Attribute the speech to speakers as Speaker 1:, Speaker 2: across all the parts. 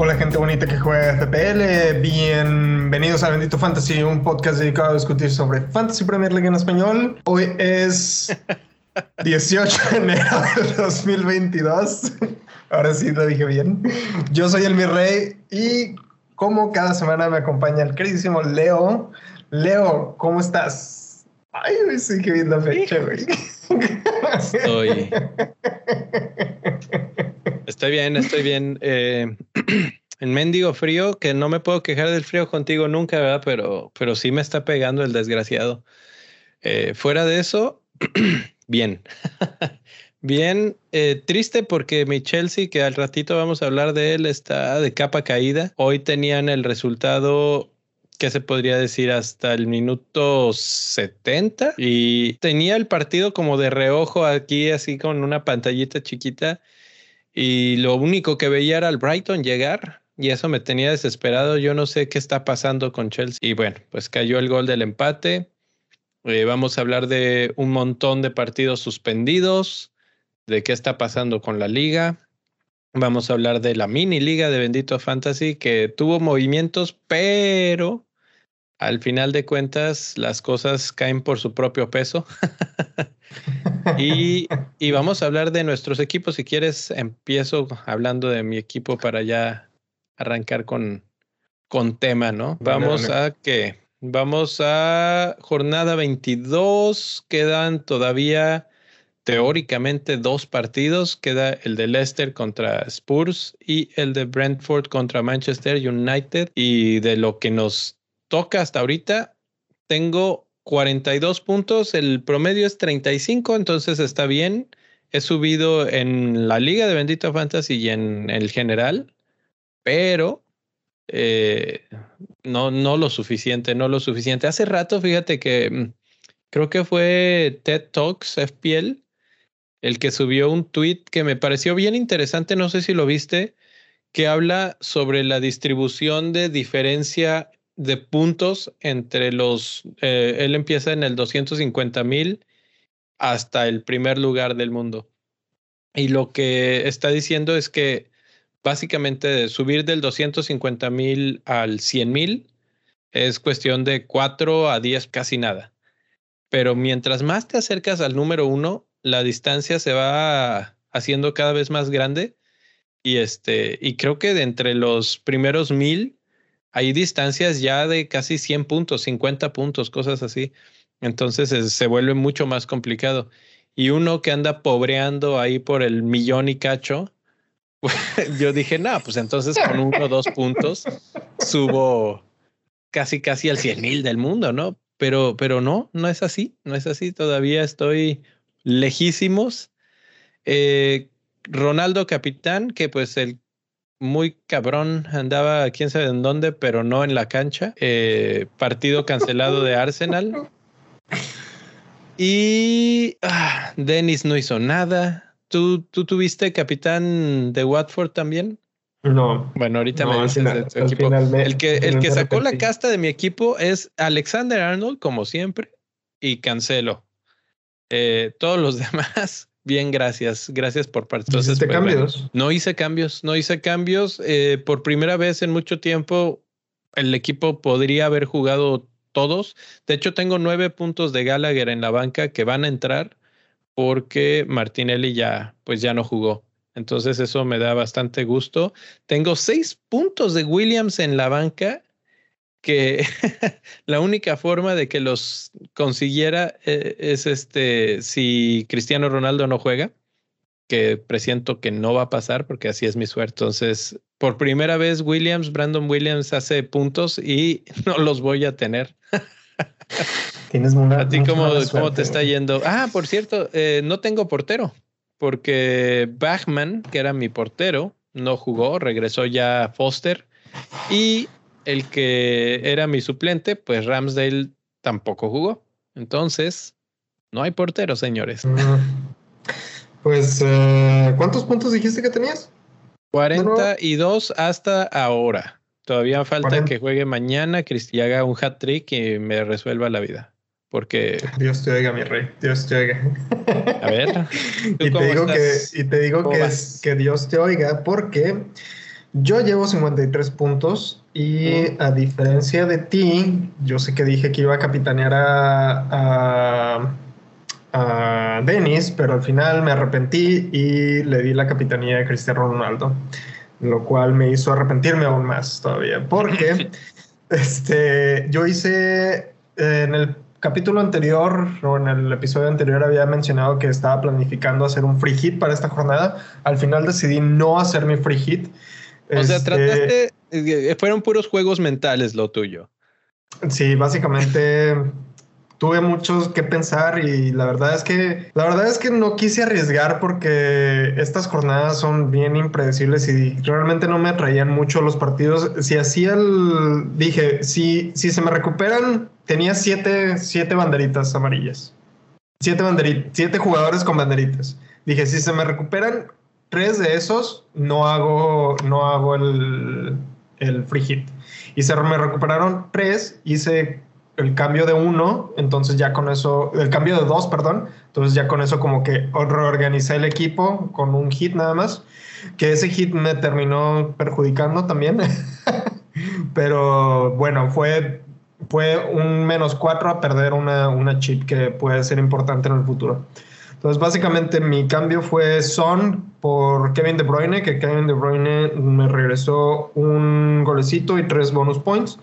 Speaker 1: Hola gente bonita que juega FPL, bienvenidos a Bendito Fantasy, un podcast dedicado a discutir sobre Fantasy Premier League en español. Hoy es 18 de enero del 2022. Ahora sí lo dije bien. Yo soy el mi rey y como cada semana me acompaña el queridísimo Leo. Leo, ¿cómo estás? Ay, sí que bien la fecha, güey.
Speaker 2: Estoy. Estoy bien, estoy bien. Eh, en mendigo frío, que no me puedo quejar del frío contigo nunca, ¿verdad? Pero, pero sí me está pegando el desgraciado. Eh, fuera de eso, bien. bien, eh, triste porque mi Chelsea, que al ratito vamos a hablar de él, está de capa caída. Hoy tenían el resultado ¿qué se podría decir? Hasta el minuto 70 y tenía el partido como de reojo aquí, así con una pantallita chiquita. Y lo único que veía era al Brighton llegar y eso me tenía desesperado. Yo no sé qué está pasando con Chelsea. Y bueno, pues cayó el gol del empate. Eh, vamos a hablar de un montón de partidos suspendidos, de qué está pasando con la liga. Vamos a hablar de la mini liga de Bendito Fantasy que tuvo movimientos, pero al final de cuentas las cosas caen por su propio peso. y, vamos a hablar de nuestros equipos. Si quieres, empiezo hablando de mi equipo para ya arrancar con, con tema, ¿no? Vamos a que vamos a jornada 22. Quedan todavía teóricamente dos partidos. Queda el de Leicester contra Spurs y el de Brentford contra Manchester United. Y de lo que nos toca hasta ahorita, tengo 42 puntos, el promedio es 35, entonces está bien. He subido en la liga de Bendito Fantasy y en el general, pero eh, no, no lo suficiente, no lo suficiente. Hace rato, fíjate que mm, creo que fue TED Talks FPL el que subió un tweet que me pareció bien interesante, no sé si lo viste, que habla sobre la distribución de diferencia de puntos entre los, eh, él empieza en el 250 mil hasta el primer lugar del mundo. Y lo que está diciendo es que básicamente subir del 250 mil al 100 mil es cuestión de 4 a 10, casi nada. Pero mientras más te acercas al número uno, la distancia se va haciendo cada vez más grande. Y este, y creo que de entre los primeros mil hay distancias ya de casi 100 puntos, 50 puntos, cosas así. Entonces se vuelve mucho más complicado. Y uno que anda pobreando ahí por el millón y cacho, yo dije, no, pues entonces con uno o dos puntos subo casi, casi al 100 mil del mundo, ¿no? Pero, pero no, no es así, no es así. Todavía estoy lejísimos. Eh, Ronaldo Capitán, que pues el muy cabrón, andaba quién sabe en dónde, pero no en la cancha. Eh, partido cancelado de Arsenal. Y ah, Dennis no hizo nada. ¿Tú, ¿Tú tuviste capitán de Watford también?
Speaker 1: No.
Speaker 2: Bueno, ahorita me dices de tu equipo. el que, el que sacó la casta de mi equipo es Alexander Arnold, como siempre, y Cancelo. Eh, todos los demás Bien, gracias. Gracias por participar.
Speaker 1: ¿Hiciste pues, cambios?
Speaker 2: no hice cambios, no hice cambios. Eh, por primera vez en mucho tiempo, el equipo podría haber jugado todos. De hecho, tengo nueve puntos de Gallagher en la banca que van a entrar porque Martinelli ya, pues ya no jugó. Entonces eso me da bastante gusto. Tengo seis puntos de Williams en la banca que la única forma de que los consiguiera eh, es este si Cristiano Ronaldo no juega, que presiento que no va a pasar porque así es mi suerte. Entonces, por primera vez Williams, Brandon Williams hace puntos y no los voy a tener.
Speaker 1: Tienes una,
Speaker 2: ¿A ti cómo, cómo te está yendo? Ah, por cierto, eh, no tengo portero porque Bachman, que era mi portero, no jugó, regresó ya Foster y el que era mi suplente, pues Ramsdale tampoco jugó. Entonces, no hay portero, señores.
Speaker 1: Pues, eh, ¿cuántos puntos dijiste que tenías?
Speaker 2: 42 hasta ahora. Todavía falta que juegue mañana, Cristi haga un hat trick y me resuelva la vida. Porque.
Speaker 1: Dios te oiga, mi rey. Dios te oiga.
Speaker 2: A ver.
Speaker 1: y, te digo que, y te digo que, es, que Dios te oiga porque yo llevo 53 puntos y a diferencia de ti, yo sé que dije que iba a capitanear a, a, Denis, pero al final me arrepentí y le di la capitanía a Cristiano Ronaldo, lo cual me hizo arrepentirme aún más todavía, porque este, yo hice en el capítulo anterior o en el episodio anterior había mencionado que estaba planificando hacer un free hit para esta jornada. Al final decidí no hacer mi free hit
Speaker 2: o sea, este, trataste, fueron puros juegos mentales lo tuyo.
Speaker 1: Sí, básicamente tuve muchos que pensar y la verdad es que la verdad es que no quise arriesgar porque estas jornadas son bien impredecibles y realmente no me atraían mucho los partidos. Si hacía el dije, si, si se me recuperan, tenía siete, siete banderitas amarillas. Siete banderitas, siete jugadores con banderitas. Dije, si se me recuperan, tres de esos no hago, no hago el, el free hit. Y se me recuperaron tres, hice el cambio de uno, entonces ya con eso, el cambio de dos, perdón, entonces ya con eso como que reorganicé el equipo con un hit nada más, que ese hit me terminó perjudicando también, pero bueno, fue, fue un menos cuatro a perder una, una chip que puede ser importante en el futuro. Entonces, básicamente mi cambio fue Son por Kevin De Bruyne, que Kevin De Bruyne me regresó un golecito y tres bonus points.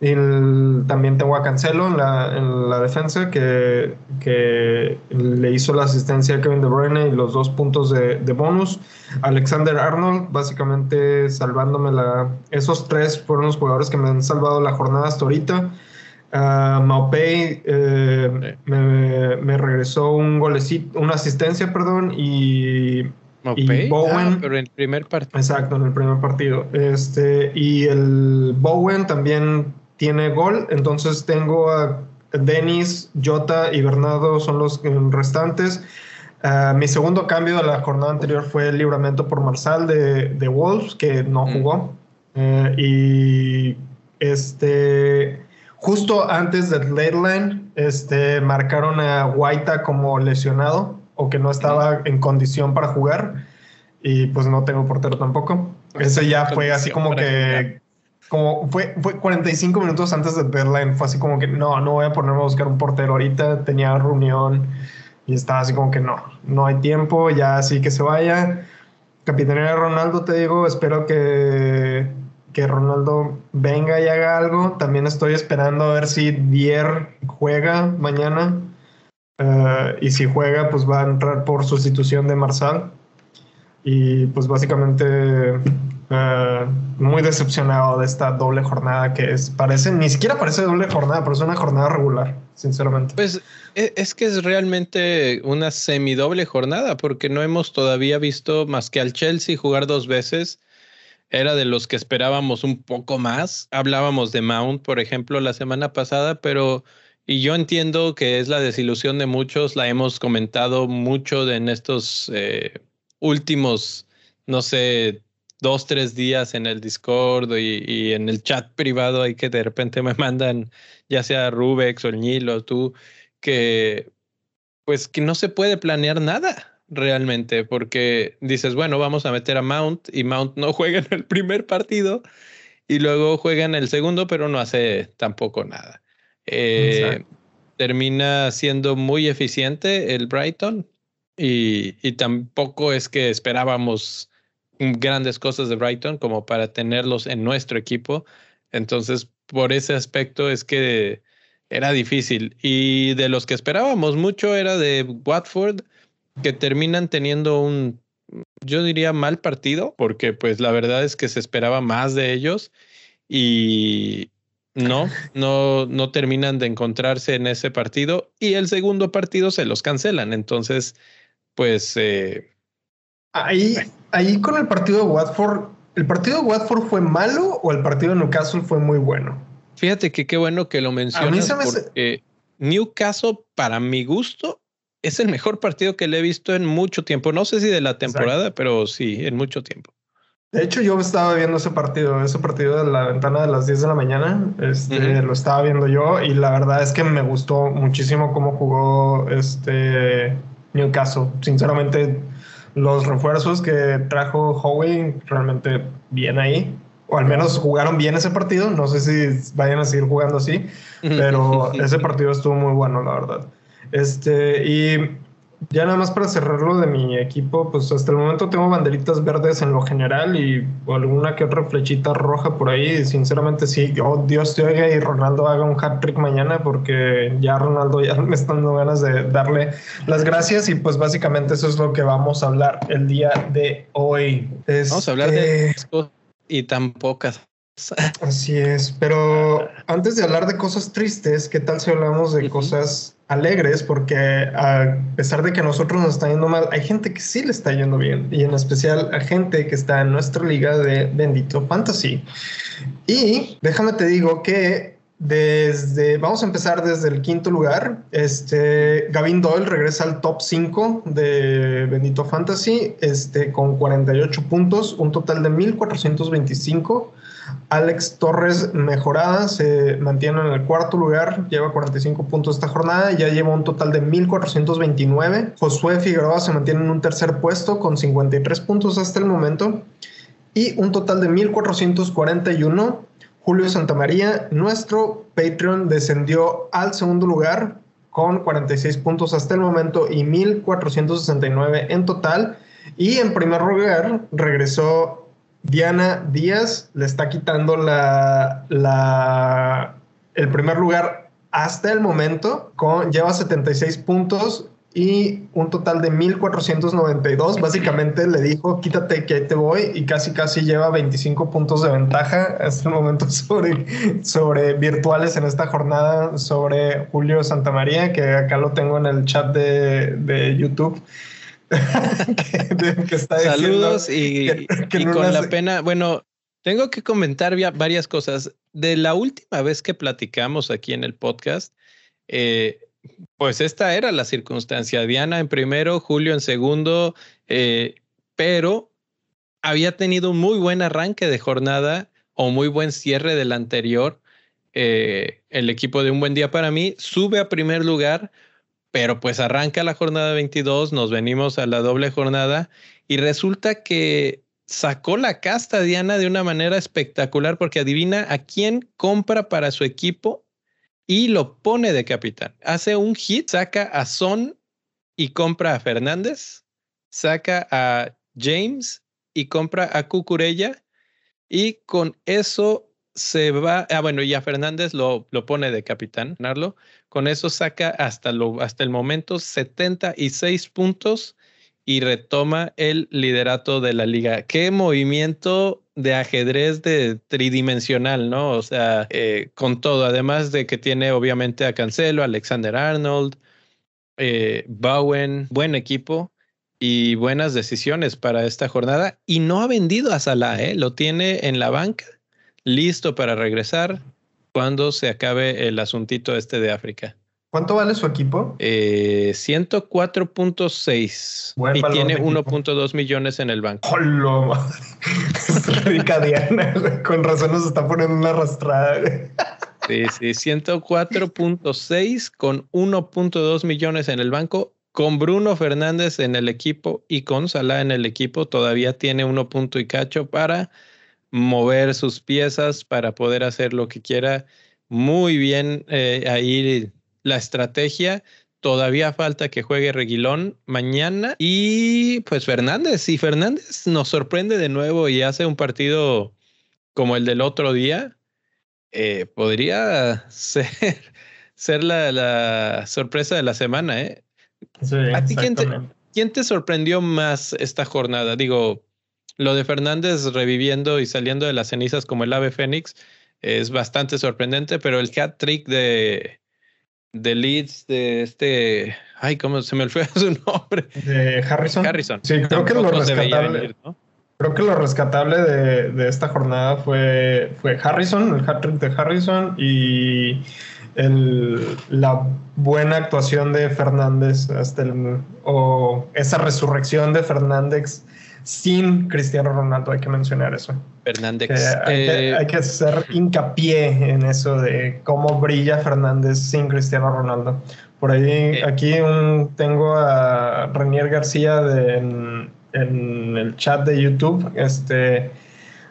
Speaker 1: Y también tengo a Cancelo en la, defensa, que, que, le hizo la asistencia a Kevin De Bruyne y los dos puntos de, de bonus. Alexander Arnold, básicamente salvándome la... Esos tres fueron los jugadores que me han salvado la jornada hasta ahorita. Uh, Maupay eh, me, regresó un golecito, una asistencia, perdón, y,
Speaker 2: Bowen. Ah, pero en el primer partido.
Speaker 1: Exacto, en el primer partido. Este, y el Bowen también tiene gol, entonces tengo a Denis, Jota y Bernardo son los restantes. Uh, mi segundo cambio de la jornada anterior fue el libramento por Marsal de, de Wolves, que no mm. jugó. Uh, y este justo antes del deadline, este, marcaron a Guaita como lesionado o que no estaba en condición para jugar y pues no tengo portero tampoco. Eso ya fue así como que como fue, fue 45 minutos antes del deadline, fue así como que no, no voy a ponerme a buscar un portero ahorita, tenía reunión y estaba así como que no, no hay tiempo, ya así que se vaya. Capitanía Ronaldo, te digo, espero que que Ronaldo venga y haga algo. También estoy esperando a ver si Dier juega mañana. Eh, y si juega, pues va a entrar por sustitución de Marsal. Y pues básicamente eh, muy decepcionado de esta doble jornada que es, parece, ni siquiera parece doble jornada, pero es una jornada regular, sinceramente.
Speaker 2: Pues e, es que es realmente una semidoble jornada, porque no hemos todavía visto más que al Chelsea jugar dos veces era de los que esperábamos un poco más. Hablábamos de Mount, por ejemplo, la semana pasada, pero y yo entiendo que es la desilusión de muchos, la hemos comentado mucho en estos eh, últimos, no sé, dos, tres días en el Discord y, en el chat privado ahí que de repente me mandan, ya sea Rubex o el Nilo, tú, que pues que no se puede planear nada realmente, porque dices, bueno, vamos a meter a Mount y Mount no juega en el primer partido y luego juega en el segundo, pero no hace tampoco nada. Eh, termina siendo muy eficiente el Brighton y, y, tampoco es que esperábamos grandes cosas de Brighton como para tenerlos en nuestro equipo. Entonces, por ese aspecto es que era difícil. Y de los que esperábamos mucho era de Watford que terminan teniendo un, yo diría, mal partido, porque pues la verdad es que se esperaba más de ellos y no, no, no terminan de encontrarse en ese partido y el segundo partido se los cancelan. Entonces, pues... Eh,
Speaker 1: ahí, ahí con el partido de Watford, ¿el partido de Watford fue malo o el partido de Newcastle fue muy bueno?
Speaker 2: Fíjate que qué bueno que lo mencionas porque Newcastle, para mi gusto, es el mejor partido que le he visto en mucho tiempo. No sé si de la temporada, pero sí, en mucho tiempo.
Speaker 1: De hecho, yo estaba viendo ese partido, ese partido de la ventana de las 10 de la mañana. Este, Lo estaba viendo yo y la verdad es que me gustó muchísimo cómo jugó este Newcastle. Sinceramente, los refuerzos que trajo Howie realmente bien ahí. O al menos jugaron bien ese partido. No sé si vayan a seguir jugando así, pero ese partido estuvo muy bueno, la verdad. Este, y ya nada más para cerrarlo de mi equipo, pues hasta el momento tengo banderitas verdes en lo general y alguna que otra flechita roja por ahí. Sinceramente, sí, oh, Dios te oiga y Ronaldo haga un hat trick mañana porque ya Ronaldo ya me están dando ganas de darle las gracias y pues básicamente eso es lo que vamos a hablar el día de hoy.
Speaker 2: vamos a hablar de este, y tan pocas.
Speaker 1: Así es, pero antes de hablar de cosas tristes, ¿qué tal si hablamos de cosas alegres? Porque a pesar de que a nosotros nos está yendo mal, hay gente que sí le está yendo bien, y en especial a gente que está en nuestra liga de Bendito Fantasy. Y déjame te digo que desde, vamos a empezar desde el quinto lugar. Este, Gavin Doyle regresa al top 5 de Bendito Fantasy este, con 48 puntos, un total de 1425. Alex Torres mejorada se mantiene en el cuarto lugar, lleva 45 puntos esta jornada, ya lleva un total de 1429. Josué Figueroa se mantiene en un tercer puesto con 53 puntos hasta el momento y un total de 1441. Julio Santamaría, nuestro Patreon, descendió al segundo lugar con 46 puntos hasta el momento y 1469 en total. Y en primer lugar regresó Diana Díaz le está quitando la, el primer lugar hasta el momento, con, lleva 76 puntos y un total de 1492. Básicamente le dijo, quítate que ahí te voy y casi casi lleva 25 puntos de ventaja hasta el momento sobre, sobre virtuales en esta jornada sobre Julio Santamaría, que acá lo tengo en el chat de, de YouTube.
Speaker 2: Saludos y, con la pena, bueno, tengo que comentar varias cosas. De la última vez que platicamos aquí en el podcast, eh, pues esta era la circunstancia. Diana en primero, Julio en segundo, eh, pero había tenido un muy buen arranque de jornada o muy buen cierre del anterior. Eh, el equipo de un buen día para mí sube a primer lugar pero pues arranca la jornada 22, nos venimos a la doble jornada y resulta que sacó la casta Diana de una manera espectacular porque adivina a quién compra para su equipo y lo pone de capitán. Hace un hit, saca a Son y compra a Fernández, saca a James y compra a Cucurella y con eso se va, ah, bueno, y a Fernández lo, lo pone de capitán, Narlo. Con eso saca hasta, lo, hasta el momento 76 puntos y retoma el liderato de la liga. Qué movimiento de ajedrez de tridimensional, ¿no? O sea, eh, con todo, además de que tiene obviamente a Cancelo, Alexander Arnold, eh, Bowen, buen equipo y buenas decisiones para esta jornada. Y no ha vendido a Salah, ¿eh? Lo tiene en la banca listo para regresar cuando se acabe el asuntito este de África.
Speaker 1: ¿Cuánto vale su equipo?
Speaker 2: Eh, 104.6 y tiene 1.2 millones en el banco.
Speaker 1: ¡Hola! Rica Diana. Con razón nos está poniendo una arrastrada.
Speaker 2: sí, sí, 104.6 con 1.2 millones en el banco. Con Bruno Fernández en el equipo y con Salah en el equipo todavía tiene 1 punto y cacho para mover sus piezas para poder hacer lo que quiera. Muy bien eh, ahí la estrategia. Todavía falta que juegue Reguilón mañana y pues Fernández. Si Fernández nos sorprende de nuevo y hace un partido como el del otro día, eh, podría ser, ser la, sorpresa de la semana. ¿eh? ¿A ti quién te, quién te sorprendió más esta jornada? Digo, lo de Fernández reviviendo y saliendo de las cenizas como el ave fénix es bastante sorprendente, pero el hat trick de, de Leeds, de este, ay, ¿cómo se me fue su nombre?
Speaker 1: De Harrison.
Speaker 2: Harrison.
Speaker 1: Sí, creo que lo rescatable. Creo que lo rescatable de, de, esta jornada fue, fue Harrison, el hat trick de Harrison y el, la buena actuación de Fernández hasta el, o esa resurrección de Fernández sin Cristiano Ronaldo, hay que mencionar eso.
Speaker 2: Fernández.
Speaker 1: Eh, hay, que, hacer hincapié en eso de cómo brilla Fernández sin Cristiano Ronaldo. Por ahí, eh. aquí tengo a Renier García en, el chat de YouTube, este,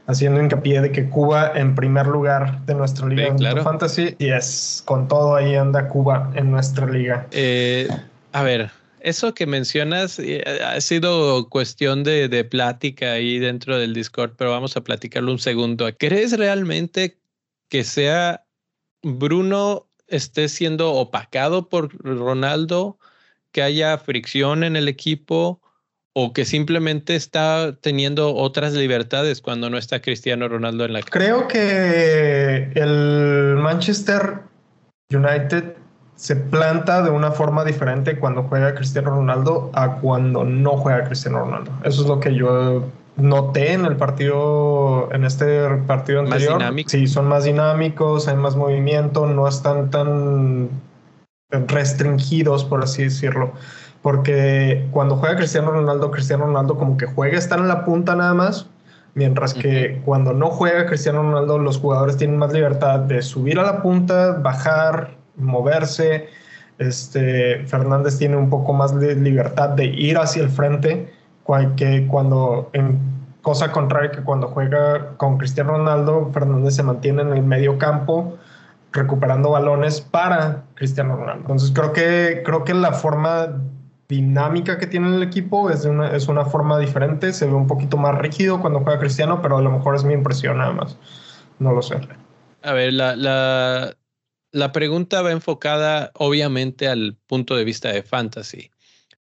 Speaker 1: haciendo hincapié de que Cuba en primer lugar de nuestra liga de fantasy y es con todo ahí anda Cuba en nuestra liga.
Speaker 2: Eh, a ver, eso que mencionas eh, ha sido cuestión de, de, plática ahí dentro del Discord, pero vamos a platicarlo un segundo. ¿Crees realmente que sea Bruno esté siendo opacado por Ronaldo, que haya fricción en el equipo o que simplemente está teniendo otras libertades cuando no está Cristiano Ronaldo en la
Speaker 1: Creo que el Manchester United se planta de una forma diferente cuando juega Cristiano Ronaldo a cuando no juega Cristiano Ronaldo. Eso es lo que yo noté en el partido, en este partido anterior. Sí, son más dinámicos, hay más movimiento, no están tan restringidos, por así decirlo. Porque cuando juega Cristiano Ronaldo, Cristiano Ronaldo como que juega, está en la punta nada más. Mientras que cuando no juega Cristiano Ronaldo, los jugadores tienen más libertad de subir a la punta, bajar, moverse. Este, Fernández tiene un poco más de libertad de ir hacia el frente, que cuando, en cosa contraria que cuando juega con Cristiano Ronaldo, Fernández se mantiene en el medio campo recuperando balones para Cristiano Ronaldo. Entonces creo que, creo que la forma dinámica que tiene el equipo es, una, es una forma diferente, se ve un poquito más rígido cuando juega Cristiano, pero a lo mejor es mi impresión nada más. No lo sé.
Speaker 2: A ver, la, la, la pregunta va enfocada obviamente al punto de vista de fantasy.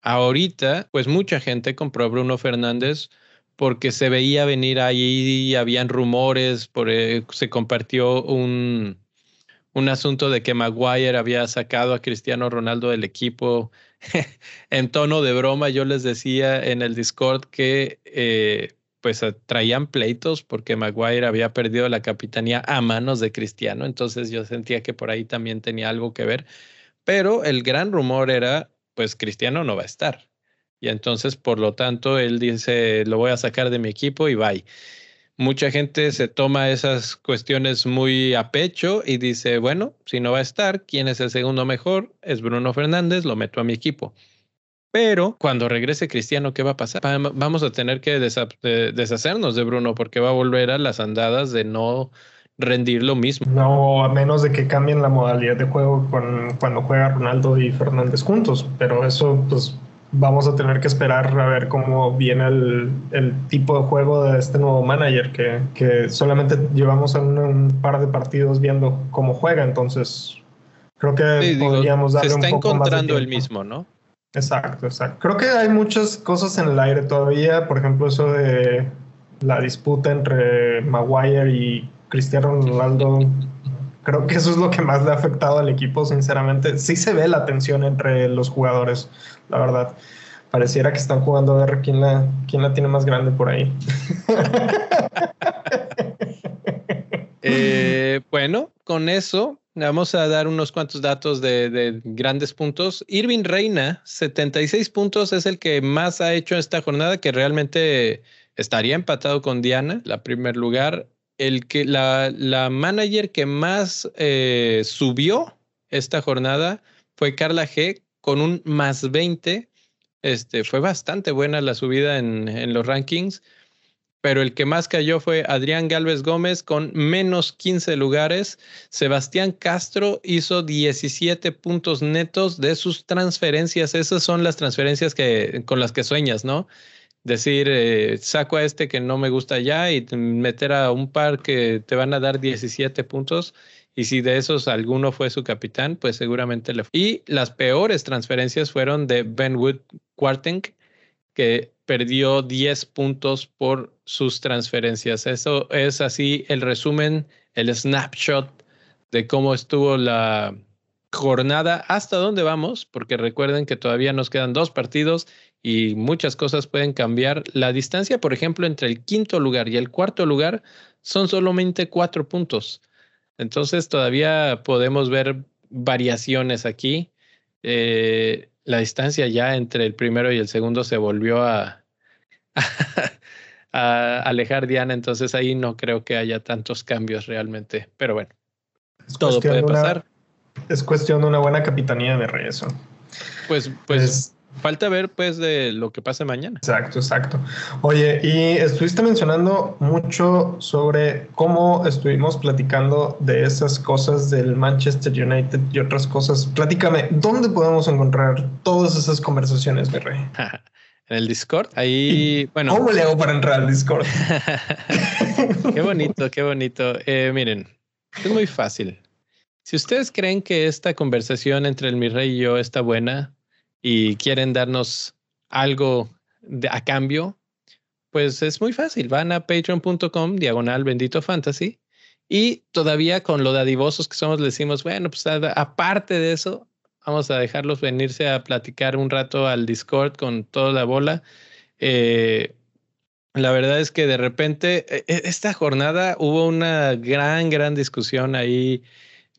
Speaker 2: Ahorita, pues mucha gente compró a Bruno Fernández porque se veía venir ahí, habían rumores, eh, se compartió un, un asunto de que Maguire había sacado a Cristiano Ronaldo del equipo. en tono de broma, yo les decía en el Discord que eh, pues eh, traían pleitos porque Maguire había perdido la capitanía a manos de Cristiano, entonces yo sentía que por ahí también tenía algo que ver, pero el gran rumor era, pues Cristiano no va a estar. Y entonces, por lo tanto, él dice, lo voy a sacar de mi equipo y bye. Mucha gente se toma esas cuestiones muy a pecho y dice, bueno, si no va a estar, ¿quién es el segundo mejor? Es Bruno Fernández, lo meto a mi equipo. Pero cuando regrese Cristiano, ¿qué va a pasar? Vamos a tener que deshacernos de Bruno porque va a volver a las andadas de no rendir lo mismo.
Speaker 1: No, a menos de que cambien la modalidad de juego con, cuando juega Ronaldo y Fernández juntos. Pero eso, pues, vamos a tener que esperar a ver cómo viene el, tipo de juego de este nuevo manager, que, que solamente llevamos un, un, par de partidos viendo cómo juega. Entonces, creo que podríamos darle un poco más.
Speaker 2: Está encontrando el mismo, ¿no?
Speaker 1: Exacto, exacto. Creo que hay muchas cosas en el aire todavía, por ejemplo, eso de la disputa entre Maguire y Cristiano Ronaldo. Creo que eso es lo que más le ha afectado al equipo, sinceramente. Sí se ve la tensión entre los jugadores, la verdad. Pareciera que están jugando a ver quién la, quién la tiene más grande por ahí.
Speaker 2: Eh, bueno, con eso Vamos a dar unos cuantos datos de, grandes puntos. Irving Reina, 76 puntos, es el que más ha hecho esta jornada, que realmente estaría empatado con Diana, la primer lugar. El que, la, la manager que más eh, subió esta jornada fue Carla G con un más 20. Este, fue bastante buena la subida en, en los rankings pero el que más cayó fue Adrián Galvez Gómez con menos 15 lugares. Sebastián Castro hizo 17 puntos netos de sus transferencias. Esas son las transferencias que, con las que sueñas, ¿no? Decir, eh, saco a este que no me gusta ya y meter a un par que te van a dar 17 puntos. Y si de esos alguno fue su capitán, pues seguramente le fue. Y las peores transferencias fueron de Ben Wood Quarting, que perdió 10 puntos por sus transferencias. Eso es así el resumen, el snapshot de cómo estuvo la jornada, hasta dónde vamos, porque recuerden que todavía nos quedan dos partidos y muchas cosas pueden cambiar. La distancia, por ejemplo, entre el quinto lugar y el cuarto lugar son solamente cuatro puntos. Entonces todavía podemos ver variaciones aquí. Eh, la distancia ya entre el primero y el segundo se volvió a, a alejar Diana, entonces ahí no creo que haya tantos cambios realmente. Pero bueno, todo puede pasar.
Speaker 1: es cuestión de una buena capitanía de rey eso.
Speaker 2: Pues, pues falta ver pues de lo que pase mañana.
Speaker 1: Exacto, exacto. Oye, y estuviste mencionando mucho sobre cómo estuvimos platicando de esas cosas del Manchester United y otras cosas. Platícame, ¿dónde podemos encontrar todas esas conversaciones, mi rey?
Speaker 2: en el Discord. Ahí, bueno.
Speaker 1: ¿Cómo le hago para entrar al Discord?
Speaker 2: qué bonito, qué bonito. Eh, miren, es muy fácil. Si ustedes creen que esta conversación entre el mi rey y yo está buena, y quieren darnos algo a cambio, pues es muy fácil. Van a patreon.com, diagonal bendito fantasy. Y todavía con lo dadivosos que somos, le decimos, bueno, pues aparte de eso, vamos a dejarlos venirse a platicar un rato al Discord con toda la bola. Eh, la verdad es que de repente, e, e, esta jornada hubo una gran, gran discusión ahí,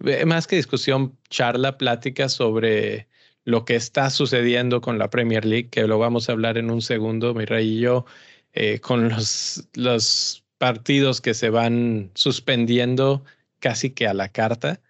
Speaker 2: eh, más que discusión, charla, plática sobre lo que está sucediendo con la Premier League, que lo vamos a hablar en un segundo, mi rey y yo, eh, con los, los partidos que se van suspendiendo casi que a la carta.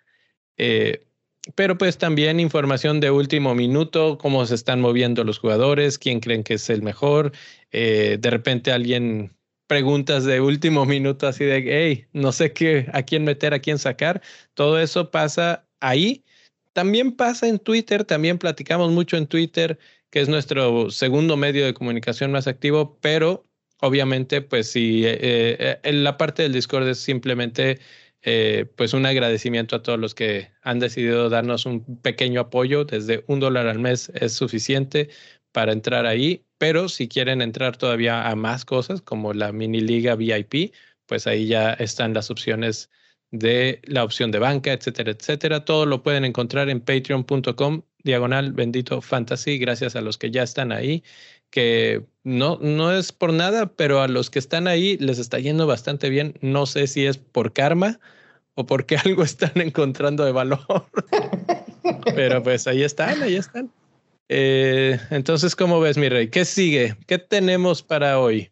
Speaker 2: Eh, pero pues también información de último minuto, cómo se están moviendo los jugadores, quién creen que es el mejor. Eh, de repente alguien preguntas de último minuto así de, hey, no sé qué, a quién meter, a quién sacar. Todo eso pasa ahí también pasa en Twitter, también platicamos mucho en Twitter, que es nuestro segundo medio de comunicación más activo, pero obviamente, pues sí, eh, eh, la parte del Discord es simplemente eh, pues un agradecimiento a todos los que han decidido darnos un pequeño apoyo. Desde un dólar al mes es suficiente para entrar ahí, pero si quieren entrar todavía a más cosas como la mini liga VIP, pues ahí ya están las opciones de la opción de banca, etcétera, etcétera. Todo lo pueden encontrar en patreon.com diagonal bendito fantasy, gracias a los que ya están ahí, que no, no es por nada, pero a los que están ahí les está yendo bastante bien. No sé si es por karma o porque algo están encontrando de valor. pero pues ahí están, ahí están. Eh, entonces, ¿cómo ves, mi rey? ¿Qué sigue? ¿Qué tenemos para hoy?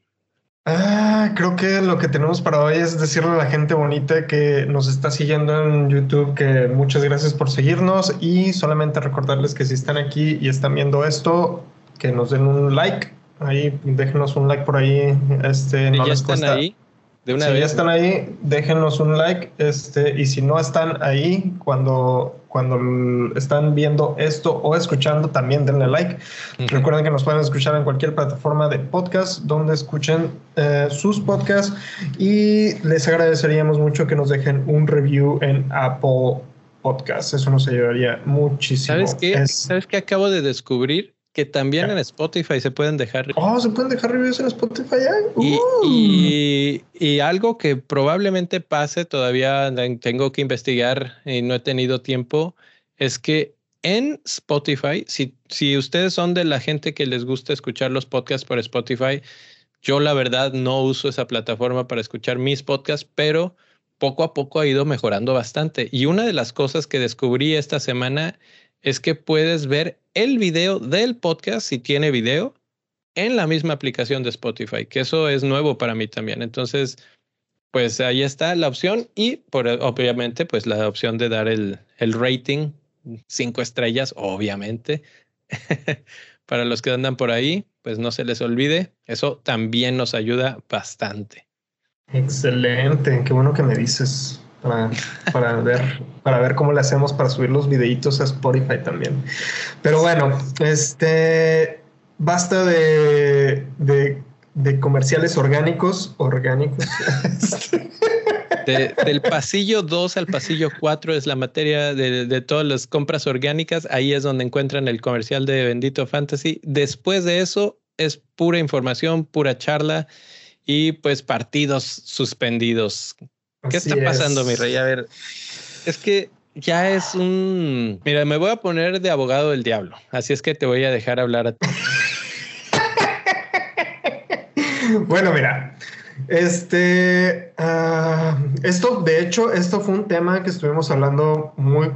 Speaker 1: Ah, creo que lo que tenemos para hoy es decirle a la gente bonita que nos está siguiendo en YouTube que muchas gracias por seguirnos y solamente recordarles que si están aquí y están viendo esto, que nos den un like. Ahí déjenos un like por ahí. Este,
Speaker 2: no les cuesta. ahí?
Speaker 1: De una si ya están ahí, déjenos un like. Este, y si no están ahí, cuando, cuando están viendo esto o escuchando, también denle like. Recuerden que nos pueden escuchar en cualquier plataforma de podcast donde escuchen eh, sus podcasts. Y les agradeceríamos mucho que nos dejen un review en Apple Podcasts. Eso nos ayudaría muchísimo.
Speaker 2: ¿Sabes qué? ¿Sabes qué acabo de descubrir? Que también en Spotify se pueden dejar.
Speaker 1: Oh, se pueden dejar reviews en Spotify.
Speaker 2: Y, uh. y, algo que probablemente pase, todavía tengo que investigar y no he tenido tiempo, es que en Spotify, si, si ustedes son de la gente que les gusta escuchar los podcasts por Spotify, yo la verdad no uso esa plataforma para escuchar mis podcasts, pero poco a poco ha ido mejorando bastante. Y una de las cosas que descubrí esta semana es que puedes ver el video del podcast, si tiene video, en la misma aplicación de Spotify, que eso es nuevo para mí también. Entonces, pues ahí está la opción y por, obviamente, pues la opción de dar el, el rating, cinco estrellas, obviamente. para los que andan por ahí, pues no se les olvide, eso también nos ayuda bastante.
Speaker 1: Excelente, qué bueno que me dices para, para, ver, para ver cómo le hacemos para subir los videitos a Spotify también. Pero bueno, este basta de, de, comerciales orgánicos, orgánicos.
Speaker 2: del pasillo 2 al pasillo 4 es la materia de, de, todas las compras orgánicas. Ahí es donde encuentran el comercial de Bendito Fantasy. Después de eso es pura información, pura charla y pues partidos suspendidos. ¿Qué está pasando, mi rey? A ver, es que ya es un... Mira, me voy a poner de abogado del diablo, así es que te voy a dejar hablar a ti.
Speaker 1: bueno, mira, este, ah, esto, de hecho, esto fue un tema que estuvimos hablando muy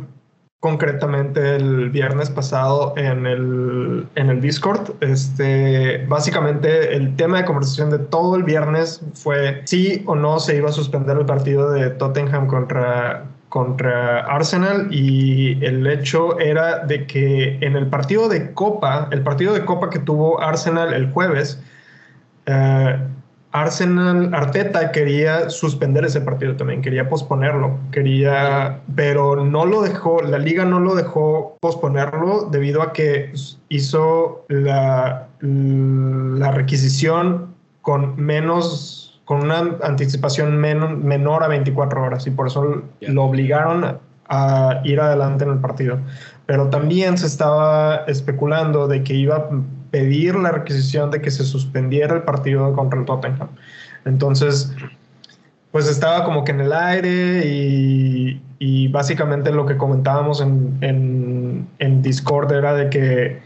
Speaker 1: concretamente el viernes pasado en el, en el Discord. Este, básicamente el tema de conversación de todo el viernes fue si o no se iba a suspender el partido de Tottenham contra, contra Arsenal y el hecho era de que en el partido de Copa, el partido de Copa que tuvo Arsenal el jueves, eh, Arsenal, Arteta quería suspender ese partido también, quería posponerlo, quería, pero no lo dejó, la liga no lo dejó posponerlo debido a que hizo la, la requisición con menos, con una anticipación menor a 24 horas y por eso lo obligaron a ir adelante en el partido. Pero también se estaba especulando de que iba pedir la requisición de que se suspendiera el partido contra el Tottenham. Entonces, pues estaba como que en el aire y, básicamente lo que comentábamos en, en, en Discord era de que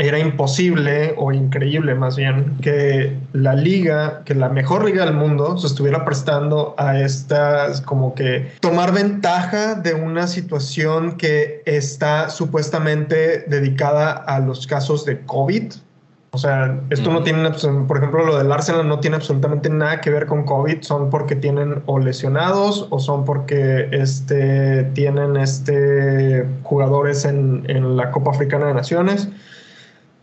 Speaker 1: era imposible o increíble más bien que la liga, que la mejor liga del mundo se estuviera prestando a estas como que tomar ventaja de una situación que está supuestamente dedicada a los casos de COVID. O sea, esto no tiene, por ejemplo, lo del Arsenal no tiene absolutamente nada que ver con COVID, son porque tienen o lesionados o son porque este, tienen este, jugadores en, en la Copa Africana de Naciones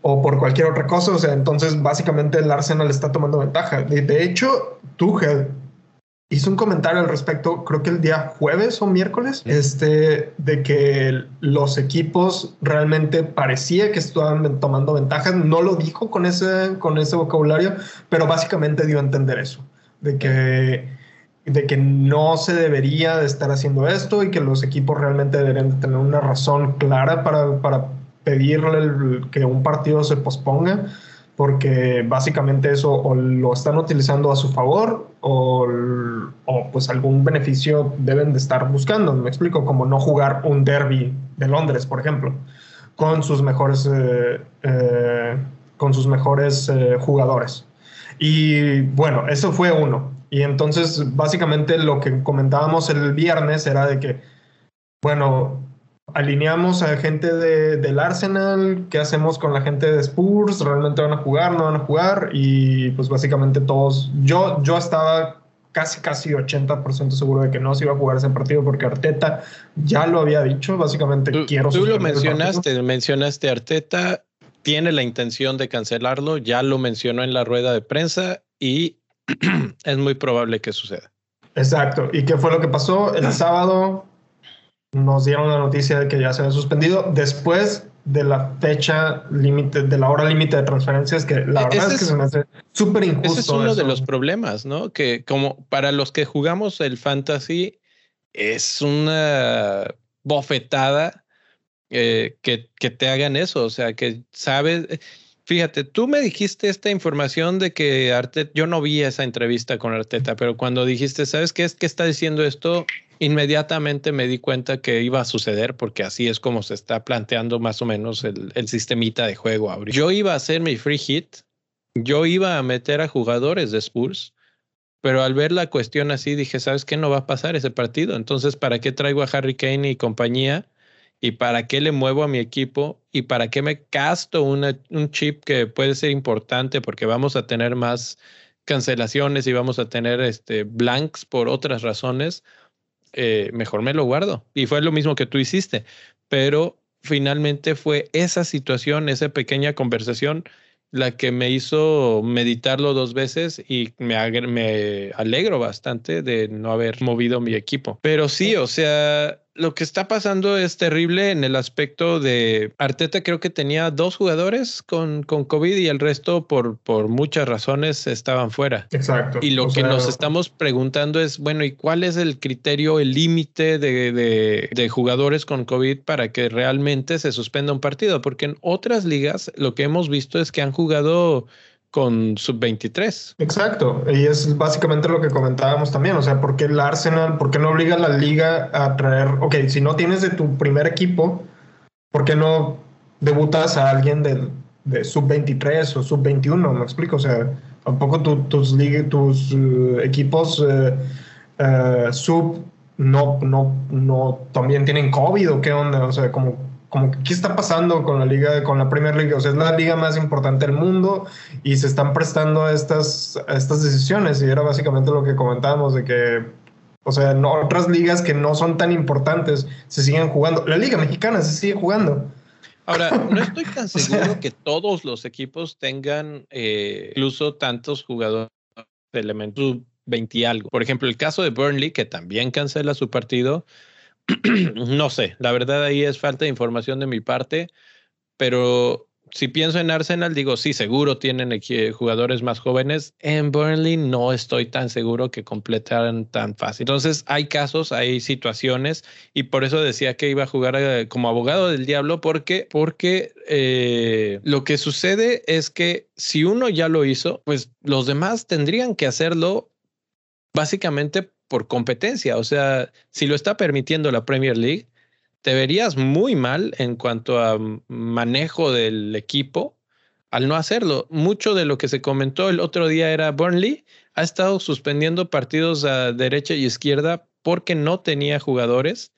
Speaker 1: o por cualquier otra cosa. O sea, entonces básicamente el Arsenal está tomando ventaja. De, hecho, Tuchel hizo un comentario al respecto, creo que el día jueves o miércoles, este, de que los equipos realmente parecía que estaban tomando ventaja. No lo dijo con ese, con ese vocabulario, pero básicamente dio a entender eso, de que de que no se debería de estar haciendo esto y que los equipos realmente deberían de tener una razón clara para, para pedirle que un partido se posponga, porque básicamente eso o lo están utilizando a su favor o, o, pues algún beneficio deben de estar buscando. Me explico, como no jugar un derby de Londres, por ejemplo, con sus mejores, eh, eh, con sus mejores eh, jugadores. Y bueno, eso fue uno. Y entonces básicamente lo que comentábamos el viernes era de que, bueno, alineamos a gente de, del Arsenal, qué hacemos con la gente de Spurs, realmente van a jugar, no van a jugar y pues básicamente todos, yo, yo estaba casi casi 80% seguro de que no se iba a jugar ese partido porque Arteta ya lo había dicho, básicamente quiero...
Speaker 2: Tú lo mencionaste, mencionaste Arteta, tiene la intención de cancelarlo, ya lo mencionó en la rueda de prensa y es muy probable que suceda.
Speaker 1: Exacto. ¿Y qué fue lo que pasó? El sábado nos dieron la noticia de que ya se había suspendido después de la fecha límite, de la hora límite de transferencias, que la verdad es que se me hace súper injusto.
Speaker 2: Ese es uno de los problemas, ¿no? Que como para los que jugamos el fantasy, es una bofetada eh, que, que te hagan eso, o sea, que sabes, Fíjate, tú me dijiste esta información de que Arteta, yo no vi esa entrevista con Arteta, pero cuando dijiste, ¿sabes qué es que está diciendo esto? Inmediatamente me di cuenta que iba a suceder porque así es como se está planteando más o menos el, el sistemita de juego ahorita. Yo iba a hacer mi free hit, yo iba a meter a jugadores de Spurs, pero al ver la cuestión así dije, ¿sabes qué? No va a pasar ese partido. Entonces, ¿para qué traigo a Harry Kane y compañía? ¿Y para qué le muevo a mi equipo? ¿Y para qué me casto un chip que puede ser importante porque vamos a tener más cancelaciones y vamos a tener este, blanks por otras razones? Eh, mejor me lo guardo. Y fue lo mismo que tú hiciste. Pero finalmente fue esa situación, esa pequeña conversación la que me hizo meditarlo dos veces y me, me alegro bastante de no haber movido mi equipo. Pero sí, o sea, lo que está pasando es terrible en el aspecto de Arteta creo que tenía dos jugadores con, con COVID y el resto por, por muchas razones estaban fuera.
Speaker 1: Exacto.
Speaker 2: Y lo que nos estamos preguntando es, bueno, ¿y cuál es el criterio, el límite de, de, de, jugadores con COVID para que realmente se suspenda un partido? Porque en otras ligas lo que hemos visto es que han jugado con sub-23.
Speaker 1: Exacto, y es básicamente lo que comentábamos también, o sea, ¿por qué el Arsenal, por qué no obliga a la liga a traer, ok, si no tienes de tu primer equipo, ¿por qué no debutas a alguien de, de sub-23 o sub-21? Me explico, o sea, tampoco tus, tus uh, equipos uh, uh, sub no, no, no, también tienen COVID o qué onda, o sea, como, como qué está pasando con la liga, con la Premier League, o sea, es la liga más importante del mundo y se están prestando a estas, estas decisiones y era básicamente lo que comentábamos de que, o sea, en otras ligas que no son tan importantes se siguen jugando, la liga mexicana se sigue jugando.
Speaker 2: Ahora, no estoy tan seguro que todos los equipos tengan eh, incluso tantos jugadores de elementos 20 y algo. Por ejemplo, el caso de Burnley, que también cancela su partido, no sé, la verdad ahí es falta de información de mi parte, pero si pienso en Arsenal, digo, sí, seguro tienen jugadores más jóvenes. En Burnley no estoy tan seguro que completaran tan fácil. Entonces, hay casos, hay situaciones, y por eso decía que iba a jugar eh, como abogado del diablo, porque, porque eh, lo que sucede es que si uno ya lo hizo, pues los demás tendrían que hacerlo básicamente por competencia. O sea, si lo está permitiendo la Premier League, te verías muy mal en cuanto a manejo del equipo al no hacerlo. Mucho de lo que se comentó el otro día era Burnley ha estado suspendiendo partidos a derecha y izquierda porque no tenía jugadores.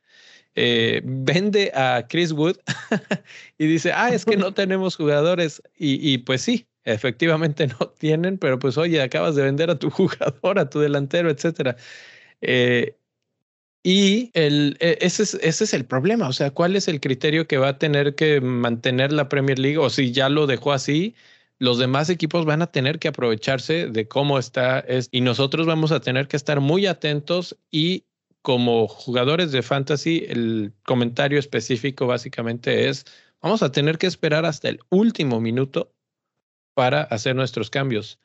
Speaker 2: Eh, vende a Chris Wood y dice, ah, es que no tenemos jugadores. Y, y pues sí, efectivamente no tienen, pero pues oye, acabas de vender a tu jugador, a tu delantero, etcétera. Eh, y el, e, ese, es, el problema. O sea, ¿cuál es el criterio que va a tener que mantener la Premier League? O si ya lo dejó así, los demás equipos van a tener que aprovecharse de cómo está es, y nosotros vamos a tener que estar muy atentos y como jugadores de fantasy, el comentario específico básicamente es, vamos a tener que esperar hasta el último minuto para hacer nuestros cambios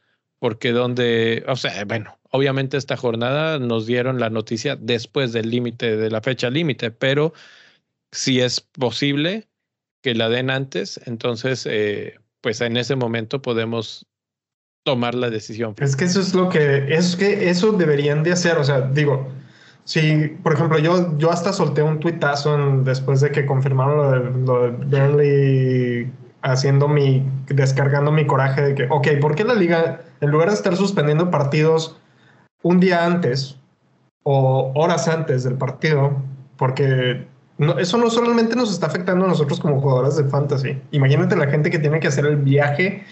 Speaker 2: porque donde, o sea, bueno, obviamente esta jornada nos dieron la noticia después del límite, de la fecha límite, pero si es posible que la den antes, entonces, eh, pues en ese momento podemos tomar la decisión.
Speaker 1: Es que eso es lo que, es que eso deberían de hacer, o sea, digo, si, por ejemplo, yo, yo hasta solté un tuitazo después de que confirmaron lo de, lo de Burnley haciendo mi, descargando mi coraje de que, ok, ¿por qué la liga, en lugar de estar suspendiendo partidos un día antes o horas antes del partido, porque eso no solamente nos está afectando a nosotros como jugadores de fantasy. Imagínate la gente que tiene que hacer el viaje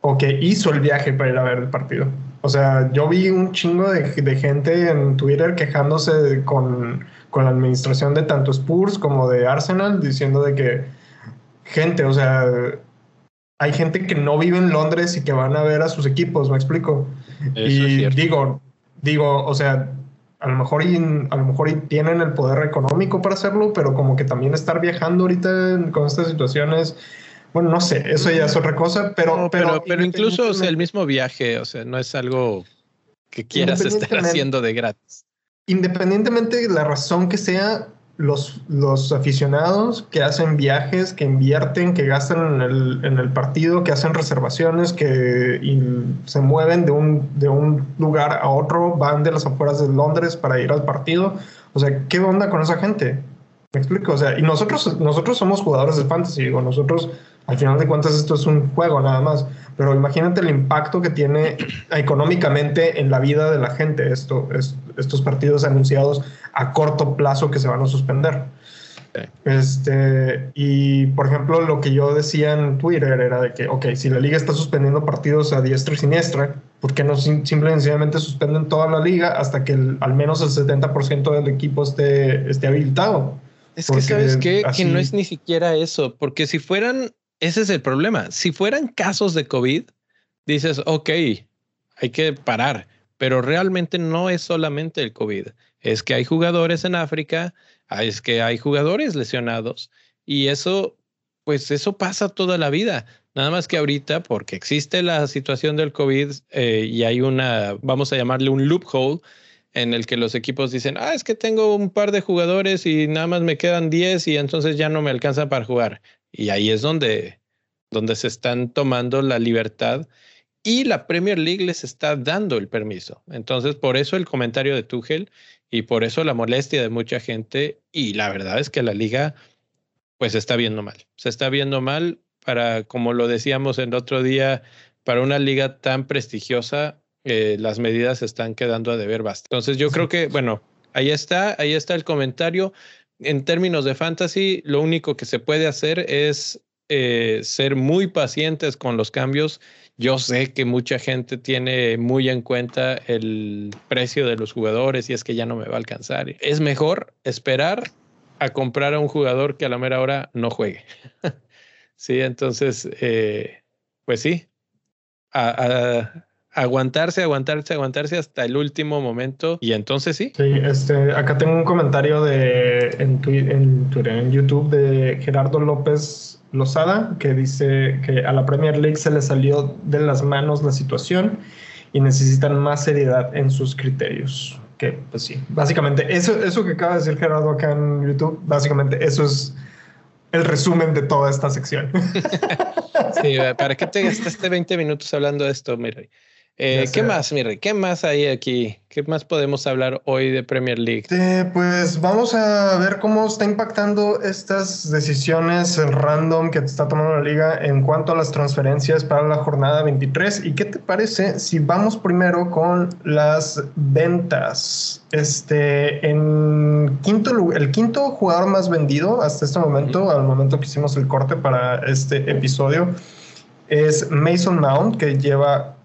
Speaker 1: o que hizo el viaje para ir a ver el partido. O sea, yo vi un chingo de, de gente en Twitter quejándose con, con, la administración de tanto Spurs como de Arsenal, diciendo de que gente, o sea, hay gente que no vive en Londres y que van a ver a sus equipos, me explico. y digo, digo, o sea, a lo mejor y, a lo mejor tienen el poder económico para hacerlo, pero como que también estar viajando ahorita con estas situaciones, bueno, no sé, eso ya es otra cosa, pero
Speaker 2: pero, pero, incluso el mismo viaje, o sea, no es algo que quieras estar haciendo de gratis.
Speaker 1: Independientemente de la razón que sea, los, los aficionados que hacen viajes, que invierten, que gastan en el, en el partido, que hacen reservaciones, que se mueven de un, de un lugar a otro, van de las afueras de Londres para ir al partido. O sea, ¿qué onda con esa gente? ¿Me explico? O sea, y nosotros, nosotros somos jugadores de fantasy, digo, nosotros, al final de cuentas, esto es un juego nada más, pero imagínate el impacto que tiene económicamente en la vida de la gente esto, estos partidos anunciados a corto plazo que se van a suspender. Este, y por ejemplo, lo que yo decía en Twitter era de que, ok, si la liga está suspendiendo partidos a diestra y siniestra, ¿por qué no simplemente suspenden toda la liga hasta que al menos el 70% del equipo esté, esté habilitado?
Speaker 2: Es que, ¿sabes qué? Que no es ni siquiera eso, porque si fueran, ese es el problema, si fueran casos de COVID, dices, ok, hay que parar, pero realmente no es solamente el COVID es que hay jugadores en África, es que hay jugadores lesionados y eso, pues eso pasa toda la vida. Nada más que ahorita, porque existe la situación del COVID eh, y hay una, vamos a llamarle un loophole, en el que los equipos dicen, ah, es que tengo un par de jugadores y nada más me quedan 10 y entonces ya no me alcanza para jugar. Y ahí es donde, donde se están tomando la libertad y la Premier League les está dando el permiso. Entonces, por eso el comentario de Tuchel y por eso la molestia de mucha gente y la verdad es que la liga pues se está viendo mal. Se está viendo mal para, como lo decíamos el otro día, para una liga tan prestigiosa, eh, las medidas están quedando a deber bastante. Entonces yo creo que, bueno, ahí está, ahí está el comentario. En términos de fantasy, lo único que se puede hacer es eh, ser muy pacientes con los cambios. Yo sé que mucha gente tiene muy en cuenta el precio de los jugadores y es que ya no me va a alcanzar. Es mejor esperar a comprar a un jugador que a la mera hora no juegue. sí, entonces, eh, pues sí, aguantarse, aguantarse, aguantarse hasta el último momento y entonces sí.
Speaker 1: Sí, este, acá tengo un comentario de en, en Twitter, en YouTube de Gerardo López Lozada que dice que a la Premier League se le salió de las manos la situación y necesitan más seriedad en sus criterios. Que pues sí, básicamente eso, eso que acaba de decir Gerardo acá en YouTube, básicamente eso es el resumen de toda esta sección.
Speaker 2: sí, ¿para qué te gastaste 20 minutos hablando de esto, mira? Eh, ¿Qué más, Mire? ¿Qué más hay aquí? ¿Qué más podemos hablar hoy de Premier League?
Speaker 1: pues vamos a ver cómo está impactando estas decisiones random que está tomando la liga en cuanto a las transferencias para la jornada 23. ¿Y qué te parece si vamos primero con las ventas? Este, en quinto el quinto jugador más vendido hasta este momento, al momento que hicimos el corte para este episodio, es Mason Mount, que lleva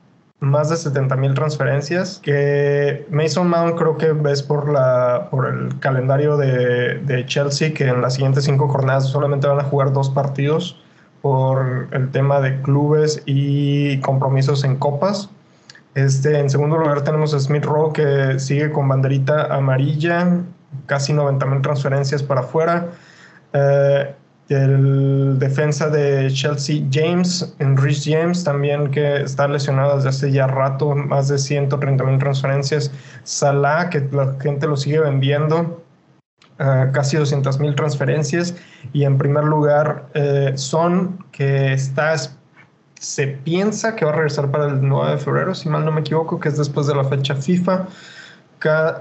Speaker 1: más de 70 mil transferencias, que Mason Mount creo que ves por, la, por el calendario de, Chelsea, que en las siguientes cinco jornadas solamente van a jugar dos partidos por el tema de clubes y compromisos en copas. Este, en segundo lugar tenemos a Smith Rowe que sigue con banderita amarilla, casi 90 mil transferencias para afuera. Eh, el defensa de Chelsea, James, Enrich James, también que está lesionado desde hace ya rato, más de 130 mil transferencias. Salah, que la gente lo sigue vendiendo, uh, casi 200 mil transferencias. Y en primer lugar, eh, Son, que está, se piensa que va a regresar para el 9 de febrero, si mal no me equivoco, que es después de la fecha FIFA.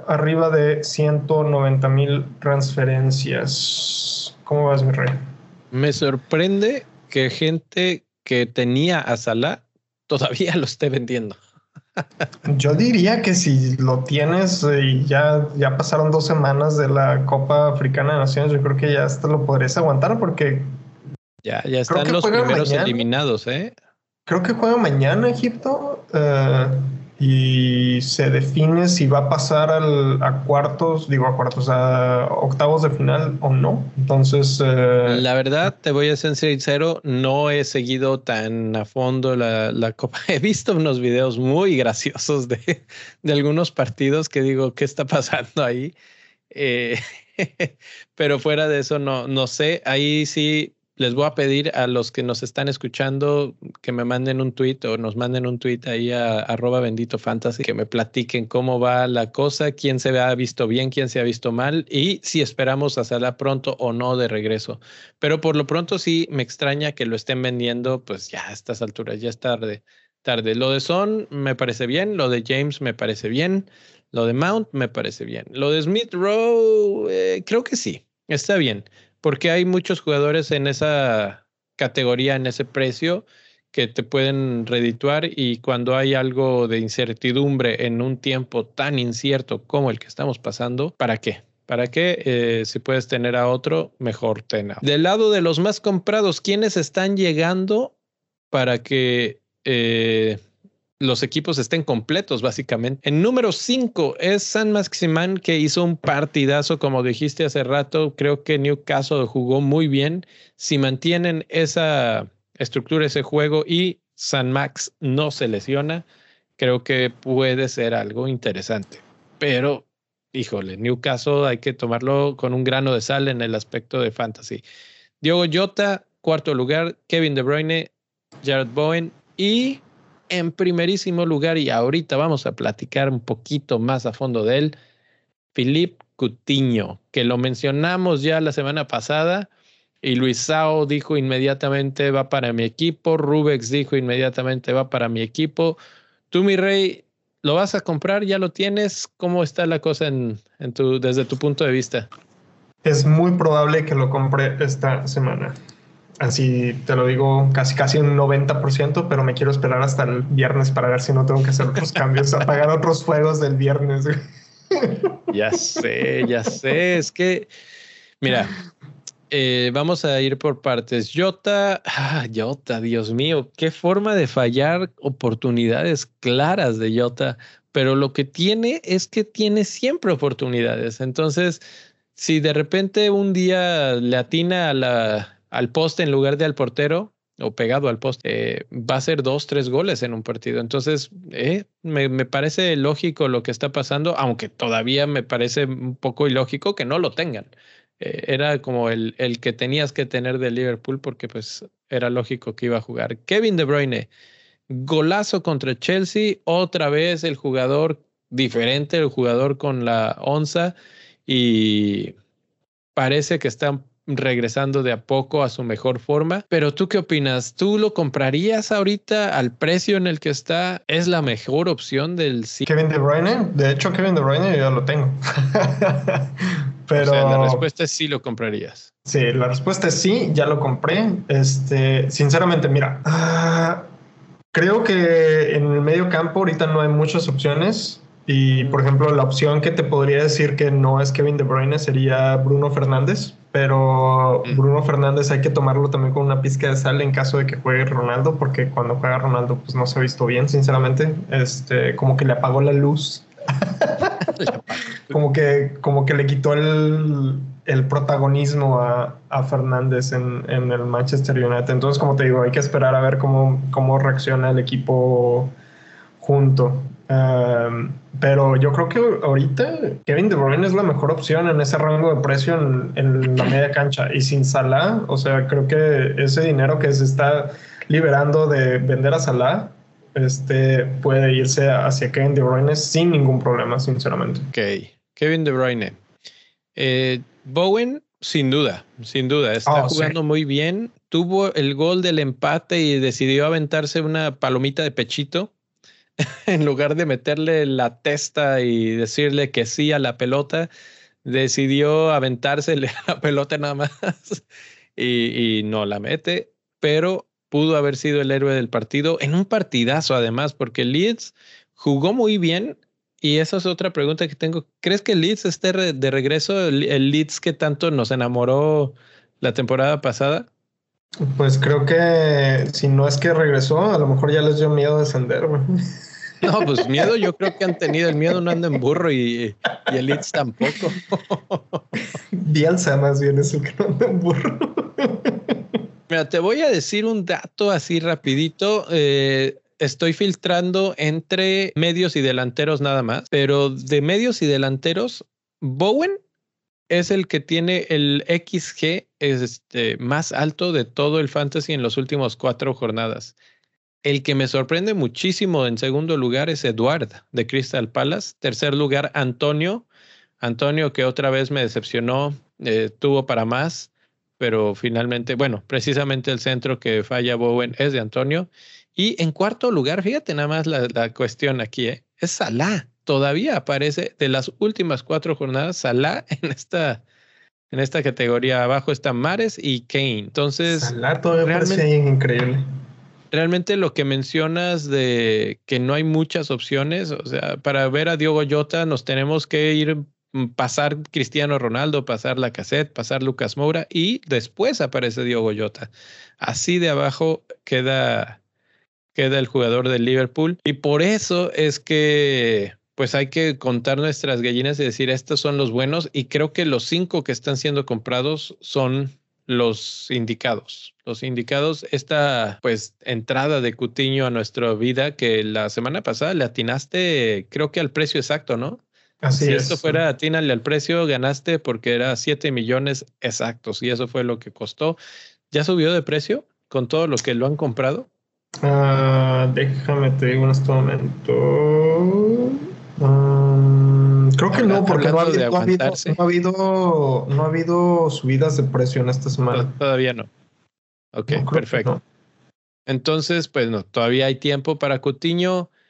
Speaker 1: Arriba de 190 mil transferencias. ¿Cómo vas, mi rey?
Speaker 2: Me sorprende que gente que tenía a Salah todavía lo esté vendiendo.
Speaker 1: Yo diría que si lo tienes y ya, ya pasaron dos semanas de la Copa Africana de Naciones, yo creo que ya hasta lo podrías aguantar porque
Speaker 2: ya, ya están los primeros eliminados, ¿eh?
Speaker 1: Creo que juega mañana Egipto. Eh, y se define si va a pasar al, a cuartos, digo a cuartos, a octavos de final o no. Entonces...
Speaker 2: Eh, la verdad, te voy a ser sincero, no he seguido tan a fondo la, la, Copa. He visto unos videos muy graciosos de, de algunos partidos que digo, ¿qué está pasando ahí? Eh, pero fuera de eso, no, no sé. Ahí sí les voy a pedir a los que nos están escuchando que me manden un tweet o nos manden un tweet ahí a arroba bendito fantasy, que me platiquen cómo va la cosa, quién se ha visto bien, quién se ha visto mal y si esperamos hacerla pronto o no de regreso. Pero por lo pronto sí me extraña que lo estén vendiendo, pues ya a estas alturas, ya es tarde. Tarde. Lo de Son me parece bien, lo de James me parece bien, lo de Mount me parece bien, lo de Smith Rowe eh, creo que sí, está bien porque hay muchos jugadores en esa categoría, en ese precio, que te pueden redituar y cuando hay algo de incertidumbre en un tiempo tan incierto como el que estamos pasando, ¿para qué? ¿Para qué? Eh, si puedes tener a otro, mejor tenga. Del lado de los más comprados, ¿quiénes están llegando para que eh, los equipos estén completos, básicamente. En número 5 es San Maximán, que hizo un partidazo, como dijiste hace rato. Creo que Newcastle jugó muy bien. Si mantienen esa estructura, ese juego y San Max no se lesiona, creo que puede ser algo interesante. Pero, híjole, Newcastle hay que tomarlo con un grano de sal en el aspecto de fantasy. Diogo Jota, cuarto lugar. Kevin De Bruyne, Jared Bowen y en primerísimo lugar, y ahorita vamos a platicar un poquito más a fondo de él, Philippe Cutiño, que lo mencionamos ya la semana pasada, y Luis Sao dijo inmediatamente va para mi equipo, Rubex dijo inmediatamente va para mi equipo. Tú, mi rey, ¿lo vas a comprar? ¿Ya lo tienes? ¿Cómo está la cosa desde tu punto de vista?
Speaker 1: Es muy probable que lo compre esta semana. Así te lo digo casi casi un 90%, pero me quiero esperar hasta el viernes para ver si no tengo que hacer otros cambios, apagar otros fuegos del viernes.
Speaker 2: ya sé, ya sé. Es que, mira, eh, vamos a ir por partes. Jota, ah, Jota, Dios mío, qué forma de fallar oportunidades claras de Jota. Pero lo que tiene es que tiene siempre oportunidades. Entonces, si de repente un día le atina a la, al poste en lugar de al portero, o pegado al poste, eh, va a ser dos, tres goles en un partido. Entonces, eh, me, me, parece lógico lo que está pasando, aunque todavía me parece un poco ilógico que no lo tengan. Eh, era como el, el, que tenías que tener de Liverpool porque pues era lógico que iba a jugar. Kevin De Bruyne, golazo contra Chelsea, otra vez el jugador diferente, el jugador con la onza y parece que está regresando de a poco a su mejor forma. Pero tú qué opinas? ¿Tú lo comprarías ahorita al precio en el que está? ¿Es la mejor opción del
Speaker 1: Kevin De Bruyne? De hecho, Kevin De Bruyne ya lo tengo.
Speaker 2: Pero la respuesta es sí lo comprarías.
Speaker 1: Sí, la respuesta es sí, ya lo compré. Este, sinceramente, mira, ah, creo que en el medio campo ahorita no hay muchas opciones. Y por ejemplo, la opción que te podría decir que no es Kevin De Bruyne sería Bruno Fernández, pero. Bruno Fernández hay que tomarlo también con una pizca de sal en caso de que juegue Ronaldo, porque cuando juega Ronaldo pues no se ha visto bien, sinceramente, este, como que le apagó la luz. como que como que le quitó el, el protagonismo a, a Fernández en, en, el Manchester United. Entonces, como te digo, hay que esperar a ver cómo, cómo reacciona el equipo junto pero yo creo que ahorita Kevin De Bruyne es la mejor opción en ese rango de precio en, la media cancha. Y sin Salah, o sea, creo que ese dinero que se está liberando de vender a Salah este, puede irse hacia Kevin De Bruyne sin ningún problema, sinceramente.
Speaker 2: Ok, Kevin De Bruyne. Eh, Bowen, sin duda, sin duda, está oh, jugando muy bien. Tuvo el gol del empate y decidió aventarse una palomita de pechito en lugar de meterle la testa y decirle que sí a la pelota, decidió aventársele la pelota nada más y, no la mete, pero pudo haber sido el héroe del partido en un partidazo además, porque Leeds jugó muy bien. Y esa es otra pregunta que tengo. ¿Crees que Leeds esté de regreso? ¿El Leeds que tanto nos enamoró la temporada pasada?
Speaker 1: Pues creo que si no es que regresó, a lo mejor ya les dio miedo descender,
Speaker 2: No, pues miedo, yo creo que han tenido el miedo, no anda en burro y, y el Leeds tampoco.
Speaker 1: Bielsa más bien es el que no anda en burro.
Speaker 2: Mira, te voy a decir un dato así rapidito. Eh, estoy filtrando entre medios y delanteros nada más, pero de medios y delanteros, Bowen es el que tiene el XG este, más alto de todo el fantasy en las últimas cuatro jornadas. El que me sorprende muchísimo en segundo lugar es Eduard de Crystal Palace. Tercer lugar, Antonio. Antonio que otra vez me decepcionó, eh, tuvo para más, pero finalmente, bueno, precisamente el centro que falla Bowen es de Antonio. Y en cuarto lugar, fíjate nada más la, cuestión aquí, ¿eh? es Salah. Todavía aparece de las últimas cuatro jornadas Salah en esta, en esta categoría. Abajo están Mares y Kane. Entonces,
Speaker 1: Salah todavía realmente, increíble
Speaker 2: realmente lo que mencionas de que no hay muchas opciones, o sea, para ver a Diogo Jota nos tenemos que ir mm, pasar Cristiano Ronaldo, pasar la cassette, pasar Lucas Moura y después aparece Diogo Jota. Así de abajo queda queda el jugador del Liverpool y por eso es que pues hay que contar nuestras gallinas y decir estos son los buenos y creo que los cinco que están siendo comprados son los indicados. Los indicados, esta pues entrada de Cutiño a nuestra vida que la semana pasada le atinaste, creo que al precio exacto, ¿no?
Speaker 1: Así
Speaker 2: si
Speaker 1: es.
Speaker 2: esto fuera atínale al precio, ganaste porque era 7 millones exactos y eso fue lo que costó. ¿Ya subió de precio con todo lo que lo han comprado?
Speaker 1: Ah, déjame te digo en este momento. Mm, creo que no, porque no ha, habido, no, ha habido, subidas de precio en esta semana.
Speaker 2: todavía no. Ok, perfecto. Entonces, pues no, todavía hay tiempo para Cutiño.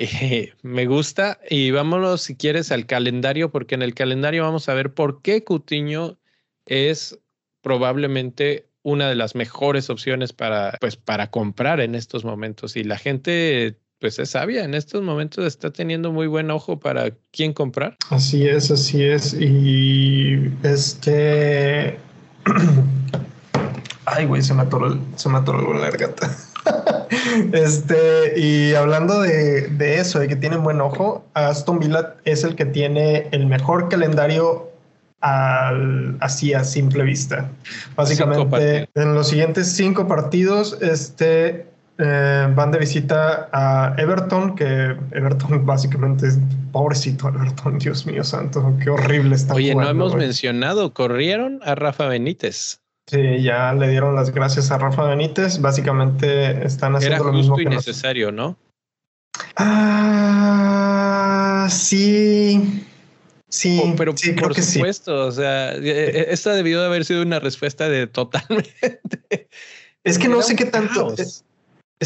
Speaker 2: Eh, me gusta. Y vámonos, si quieres, al calendario, porque en el calendario vamos a ver por qué Cutiño es probablemente una de las mejores opciones para, pues, para comprar en estos momentos. Y la gente pues es sabia. En estos momentos está teniendo muy buen ojo para quién comprar.
Speaker 1: Así es, así es. Y este. Ay, güey, se me atoró, se me atoró la garganta. este, y hablando de, de, eso, de que tienen buen ojo, Aston Villa es el que tiene el mejor calendario al, así a simple vista. Básicamente, en los siguientes cinco partidos, este eh, van de visita a Everton, que Everton básicamente es pobrecito Everton, Dios mío santo, qué horrible está.
Speaker 2: Oye, no hemos mencionado, corrieron a Rafa Benítez.
Speaker 1: Sí, ya le dieron las gracias a Rafa Benítez. Básicamente están haciendo lo mismo
Speaker 2: que necesario, ¿no?
Speaker 1: Ah, sí. Sí,
Speaker 2: oh, pero por supuesto, o sea, e, e, esta debió de haber sido una respuesta de totalmente.
Speaker 1: Es que no sé qué tanto. Es,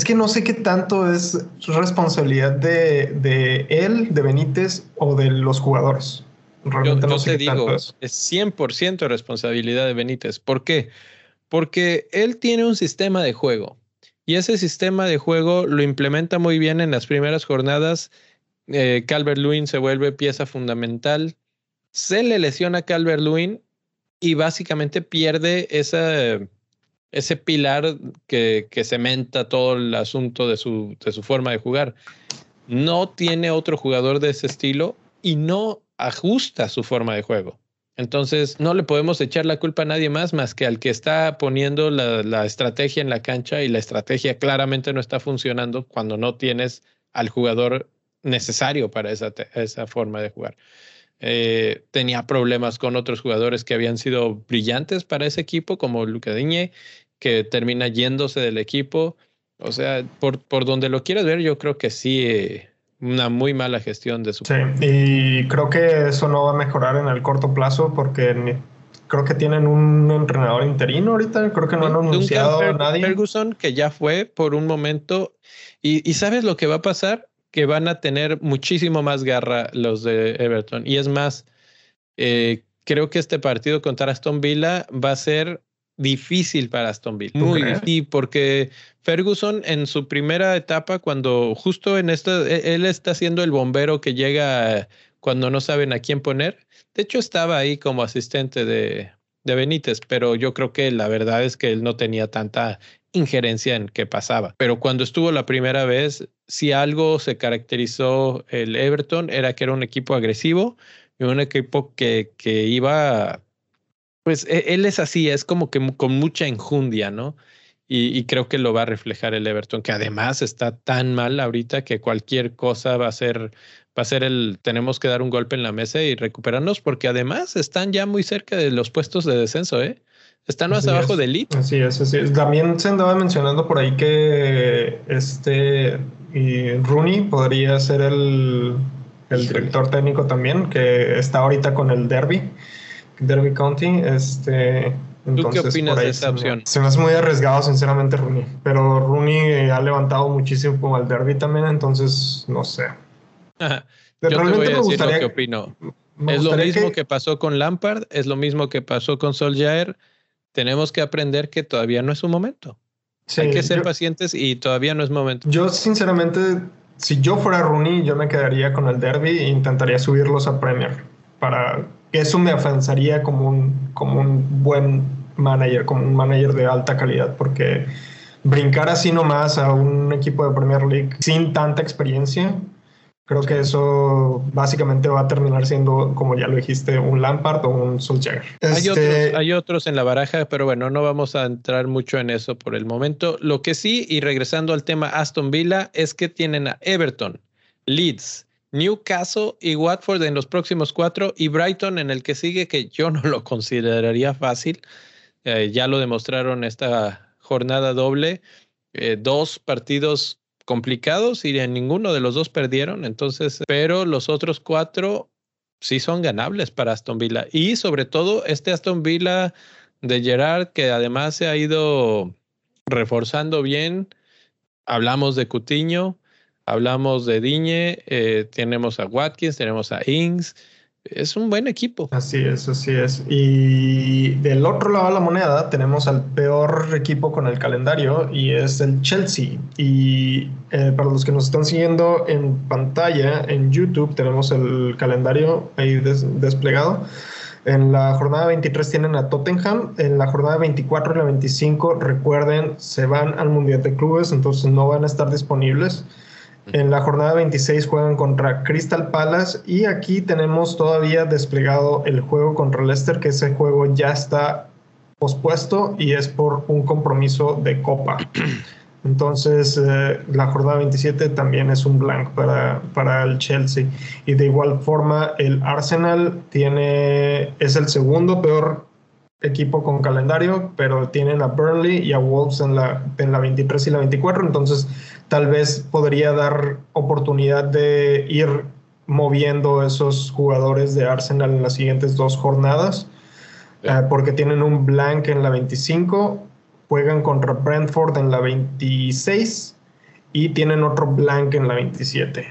Speaker 1: que no sé qué tanto es responsabilidad de, de él, de Benítez o de los jugadores.
Speaker 2: Realmente yo, no sé te digo, es. es 100% responsabilidad de Benítez. ¿Por qué? Porque él tiene un sistema de juego y ese sistema de juego lo implementa muy bien en las primeras jornadas eh, Calvert Lewin se vuelve pieza fundamental. Se le lesiona a Calvert Lewin y básicamente pierde ese pilar que, que, cementa todo el asunto de su, de su forma de jugar. No tiene otro jugador de ese estilo y no ajusta su forma de juego. Entonces, no le podemos echar la culpa a nadie más más que al que está poniendo la, la, estrategia en la cancha y la estrategia claramente no está funcionando cuando no tienes al jugador necesario para esa, esa forma de jugar. Eh, tenía problemas con otros jugadores que habían sido brillantes para ese equipo, como Luca Diñe, que termina yéndose del equipo. O sea, por, por donde lo quieras ver, yo creo que sí, eh, una muy mala gestión de su.
Speaker 1: Sí, y creo que eso no va a mejorar en el corto plazo porque creo que tienen un entrenador interino ahorita, creo que no han anunciado a nadie.
Speaker 2: Ferguson, que ya fue por un momento. Y, y sabes lo que va a pasar? que van a tener muchísimo más garra los de Everton. Y es más, eh, creo que este partido contra Aston Villa va a ser difícil para Aston Villa. Muy difícil, porque Ferguson en su primera etapa, cuando justo en esto, e, él está siendo el bombero que llega cuando no saben a quién poner. De hecho, estaba ahí como asistente de, de Benítez, pero yo creo que la verdad es que él no tenía tanta injerencia en qué pasaba. Pero cuando estuvo la primera vez, si algo se caracterizó el Everton era que era un equipo agresivo y un equipo que, que iba, pues e, él es así, es como que con mucha enjundia, ¿no? Y, y, creo que lo va a reflejar el Everton, que además está tan mal ahorita que cualquier cosa va a ser, va a ser el, tenemos que dar un golpe en la mesa y recuperarnos, porque además están ya muy cerca de los puestos de descenso, ¿eh? Están más abajo de Elite.
Speaker 1: Así es, así es. También se andaba mencionando por ahí que este y Rooney podría ser el, el director técnico también, que está ahorita con el Derby, Derby County. Este,
Speaker 2: ¿Tú qué opinas de esa opción?
Speaker 1: Se me hace muy arriesgado, sinceramente, Rooney. Pero Rooney ha levantado muchísimo al Derby también, entonces no sé.
Speaker 2: Yo te voy a decir lo que opino. Es lo mismo que... que... pasó con Lampard, es lo mismo que pasó con Solskjaer tenemos que aprender que todavía no es un momento. Hay que ser pacientes y todavía no es momento.
Speaker 1: Yo, sinceramente, si yo fuera Rooney, yo me quedaría con el Derby e intentaría subirlos a Premier. Para eso me avanzaría como un, como un buen manager, como un manager de alta calidad, porque brincar así nomás a un equipo de Premier League sin tanta experiencia, Creo que eso básicamente va a terminar siendo, como ya lo dijiste, un Lampard o un Solskjaer.
Speaker 2: Hay, otros, este, hay otros en la baraja, pero bueno, no vamos a entrar mucho en eso por el momento. Lo que sí, y regresando al tema Aston Villa, es que tienen a Everton, Leeds, Newcastle y Watford en los próximos cuatro y Brighton en el que sigue, que yo no lo consideraría fácil. Eh, ya lo demostraron esta jornada doble. Eh, dos partidos complicados y en ninguno de los dos perdieron, entonces, pero los otros cuatro sí son ganables para Aston Villa y sobre todo este Aston Villa de Gerard que además se ha ido reforzando bien. Hablamos de Cutiño, hablamos de Diñe, eh, tenemos a Watkins, tenemos a Ings, es un buen equipo.
Speaker 1: Así es, así es. Y del otro lado de la moneda tenemos al peor equipo con el calendario y es el Chelsea. Y eh, para los que nos están siguiendo en pantalla, en YouTube, tenemos el calendario ahí desplegado. En la jornada 23 tienen a Tottenham, en la jornada 24 y la 25, recuerden, se van al Mundial de Clubes, entonces no van a estar disponibles. En la jornada 26 juegan contra Crystal Palace y aquí tenemos todavía desplegado el juego contra Leicester, que ese juego ya está pospuesto y es por un compromiso de copa. Entonces, eh, la jornada 27 también es un blank para, para el Chelsea. Y de igual forma, el Arsenal tiene, es el segundo peor equipo con calendario, pero tienen a Burnley y a Wolves en la, en la 23 y la 24. Entonces, tal vez podría dar oportunidad de ir moviendo esos jugadores de Arsenal en las siguientes dos jornadas, eh, porque tienen un blank en la 25, juegan contra Brentford en la 26 y tienen otro blank en la 27.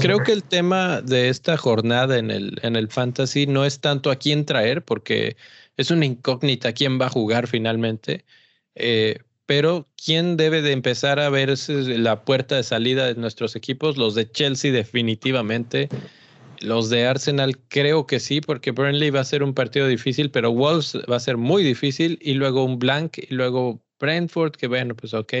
Speaker 2: creo que el tema de esta jornada en el, en el fantasy no es tanto a quién traer, porque es una incógnita quién va a jugar finalmente. Eh, pero ¿quién debe de empezar a ver la puerta de salida de nuestros equipos? Los de Chelsea definitivamente. Los de Arsenal creo que sí, porque Burnley va a ser un partido difícil, pero Wolves va a ser muy difícil y luego un blank y luego Brentford, que bueno, pues ok.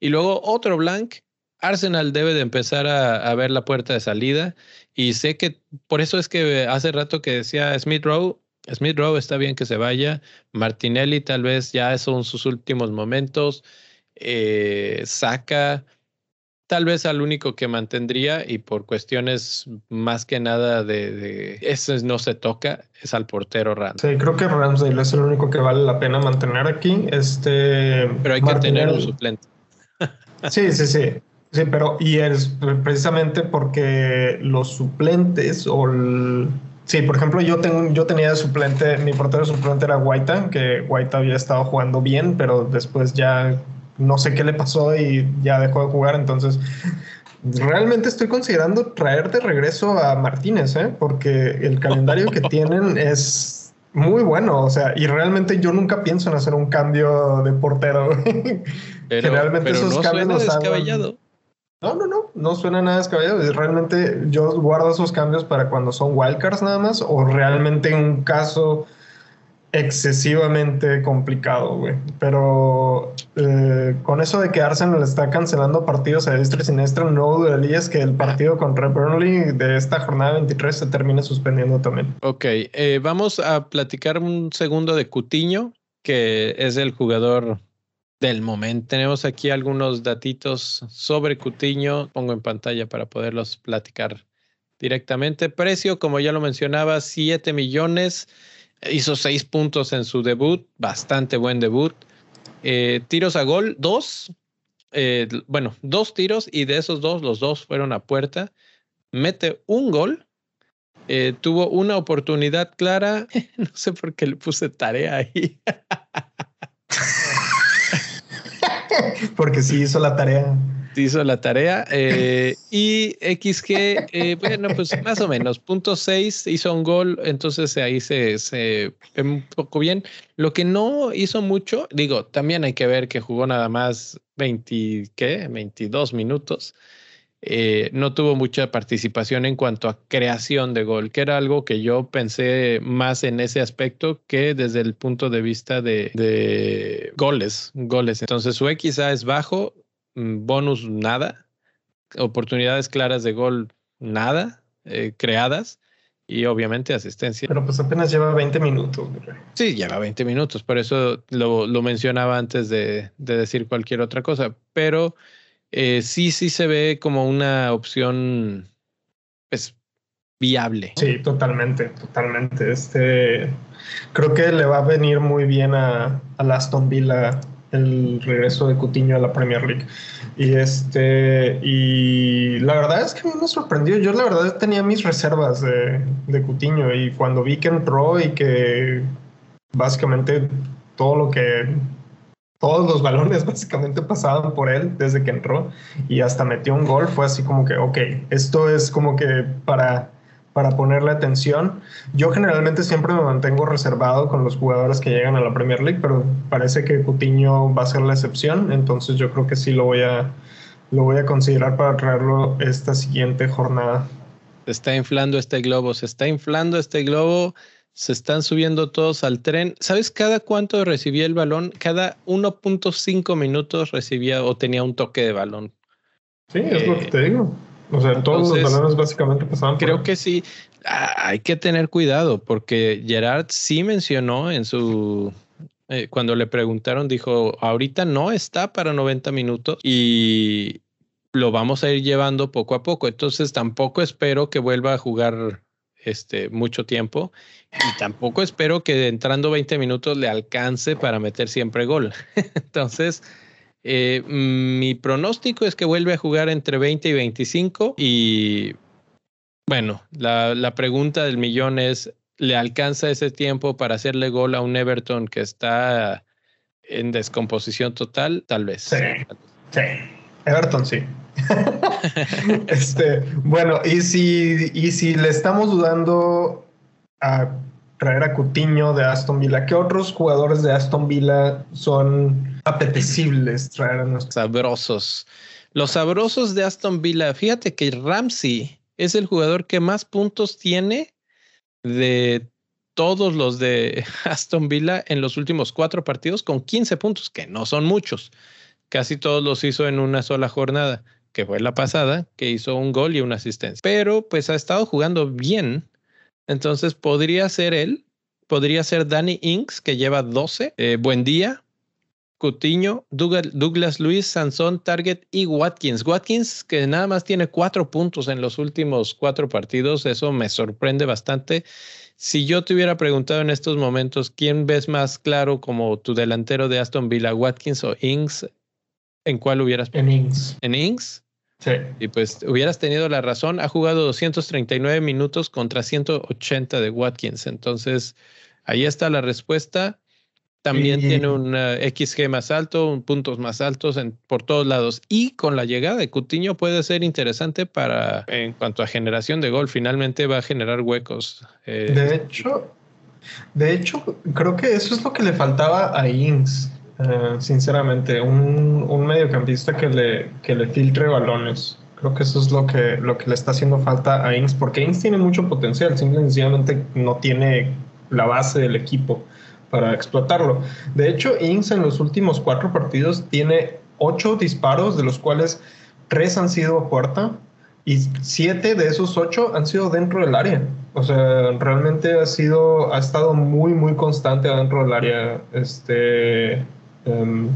Speaker 2: Y luego otro blank. Arsenal debe de empezar a, a ver la puerta de salida y sé que por eso es que hace rato que decía Smith Rowe, Smith Rowe está bien que se vaya. Martinelli tal vez ya son sus últimos momentos. Eh, Saca tal vez al único que mantendría y por cuestiones más que nada de, de ese no se toca es al portero
Speaker 1: Ramsey. Sí, creo que Ramsey es el único que vale la pena mantener aquí. Este,
Speaker 2: pero hay que tener un suplente.
Speaker 1: sí, sí, sí. Sí, pero y es precisamente porque los suplentes o el, Sí, por ejemplo, yo, tengo, yo tenía de suplente, mi portero suplente era Guaita, que Guaita había estado jugando bien, pero después ya no sé qué le pasó y ya dejó de jugar. Entonces, realmente estoy considerando traer de regreso a Martínez, ¿eh? porque el calendario que tienen es muy bueno. O sea, y realmente yo nunca pienso en hacer un cambio de portero.
Speaker 2: Generalmente esos cambios los
Speaker 1: no, no, no, no suena nada descabellado. Realmente yo guardo esos cambios para cuando son wildcards nada más o realmente en un caso excesivamente complicado, güey. Pero eh, con eso de que Arsenal está cancelando partidos a diestra y siniestra, no dudarías que el partido contra Burnley de esta jornada 23 se termine suspendiendo también.
Speaker 2: Ok, eh, vamos a platicar un segundo de Cutiño, que es el jugador del momento. Tenemos aquí algunos datitos sobre Cutiño. Pongo en pantalla para poderlos platicar directamente. Precio, como ya lo mencionaba, 7 millones. Hizo 6 puntos en su debut. Bastante buen debut. Eh, tiros a gol, 2. Eh, bueno, dos tiros y de esos dos, los dos fueron a puerta. Mete un gol. Eh, tuvo una oportunidad clara. no sé por qué le puse tarea ahí.
Speaker 1: Porque sí hizo la tarea.
Speaker 2: Sí hizo la tarea. Eh, y XG, eh, bueno, pues más o menos, punto 6 hizo un gol, entonces ahí se, se un poco bien. Lo que no hizo mucho, digo, también hay que ver que jugó nada más 20, ¿qué? 22 minutos. Eh, no tuvo mucha participación en cuanto a creación de gol, que era algo que yo pensé más en ese aspecto que desde el punto de vista de, goles, goles. Entonces su XA es bajo, mm, bonus nada, oportunidades claras de gol nada, eh, creadas y obviamente asistencia.
Speaker 1: Pero pues apenas lleva 20 minutos.
Speaker 2: Sí, lleva 20 minutos, por eso lo, mencionaba antes de, de decir cualquier otra cosa, pero eh, sí, sí se ve como una opción pues, viable.
Speaker 1: Sí, totalmente, totalmente. Este, creo que le va a venir muy bien a, a Aston Villa el regreso de Cutiño a la Premier League. Y este, y la verdad es que me sorprendió. Yo la verdad tenía mis reservas de, de Cutiño y cuando vi que entró y que básicamente todo lo que todos los balones básicamente pasaban por él desde que entró y hasta metió un gol. Fue así como que, ok, esto es como que para, para ponerle atención. Yo generalmente siempre me mantengo reservado con los jugadores que llegan a la Premier League, pero parece que Cutiño va a ser la excepción, entonces yo creo que sí lo voy a, lo voy a considerar para traerlo esta siguiente jornada.
Speaker 2: Se está inflando este globo, se está inflando este globo, se están subiendo todos al tren. ¿Sabes cada cuánto recibía el balón? Cada 1.5 minutos recibía o tenía un toque de balón.
Speaker 1: Sí, es lo que te digo. O sea, todos los balones básicamente pasaban.
Speaker 2: Creo que sí. Ah, hay que tener cuidado porque Gerard sí mencionó en su eh, cuando le preguntaron, dijo, ahorita no está para 90 minutos y lo vamos a ir llevando poco a poco. Entonces tampoco espero que vuelva a jugar este, mucho tiempo y tampoco espero que entrando 20 minutos le alcance para meter siempre gol. Entonces, eh, mi pronóstico es que vuelve a jugar entre 20 y 25 y bueno, la, la pregunta del millón es, ¿le alcanza ese tiempo para hacerle gol a un Everton que está en descomposición total? Tal vez.
Speaker 1: Sí. Everton sí. este, bueno, y si, y si le estamos dudando a traer a Cutiño de Aston Villa, ¿qué otros jugadores de Aston Villa son apetecibles traer a nuestros.
Speaker 2: Sabrosos. Los sabrosos de Aston Villa. Fíjate que Ramsey es el jugador que más puntos tiene de todos los de Aston Villa en los últimos cuatro partidos con 15 puntos, que no son muchos. Casi todos los hizo en una sola jornada, que fue la pasada, que hizo un gol y una asistencia. Pero pues ha estado jugando bien. Entonces podría ser él, podría ser Danny Inks, que lleva 12. Eh, buen día, Cutiño, Douglas Luis, Sansón, Target y Watkins. Watkins que nada más tiene cuatro puntos en los últimos cuatro partidos, eso me sorprende bastante. Si yo te hubiera preguntado en estos momentos quién ves más claro como tu delantero de Aston Villa, Watkins o Ings, ¿en cuál hubieras?
Speaker 1: En Ings.
Speaker 2: ¿En Ings?
Speaker 1: Sí.
Speaker 2: Y pues hubieras tenido la razón. Ha jugado 239 minutos contra 180 de Watkins. Entonces, ahí está la respuesta. También tiene un XG más alto, un puntos más altos en, por todos lados. Y con la llegada de Cutiño puede ser interesante para, en cuanto a generación de gol, finalmente va a generar huecos.
Speaker 1: Eh, de hecho, de hecho, creo que eso es lo que le faltaba a Ings, eh, sinceramente, un, un, mediocampista que le, que le filtre balones. Creo que eso es lo que, lo que le está haciendo falta a Ings, porque Ings tiene mucho potencial, simplemente no tiene la base del equipo para explotarlo. De hecho, Ings en los últimos cuatro partidos tiene ocho disparos, de los cuales tres han sido a puerta y siete de esos ocho han sido dentro del área. O sea, realmente ha sido, ha estado muy, muy constante dentro del área. Este um,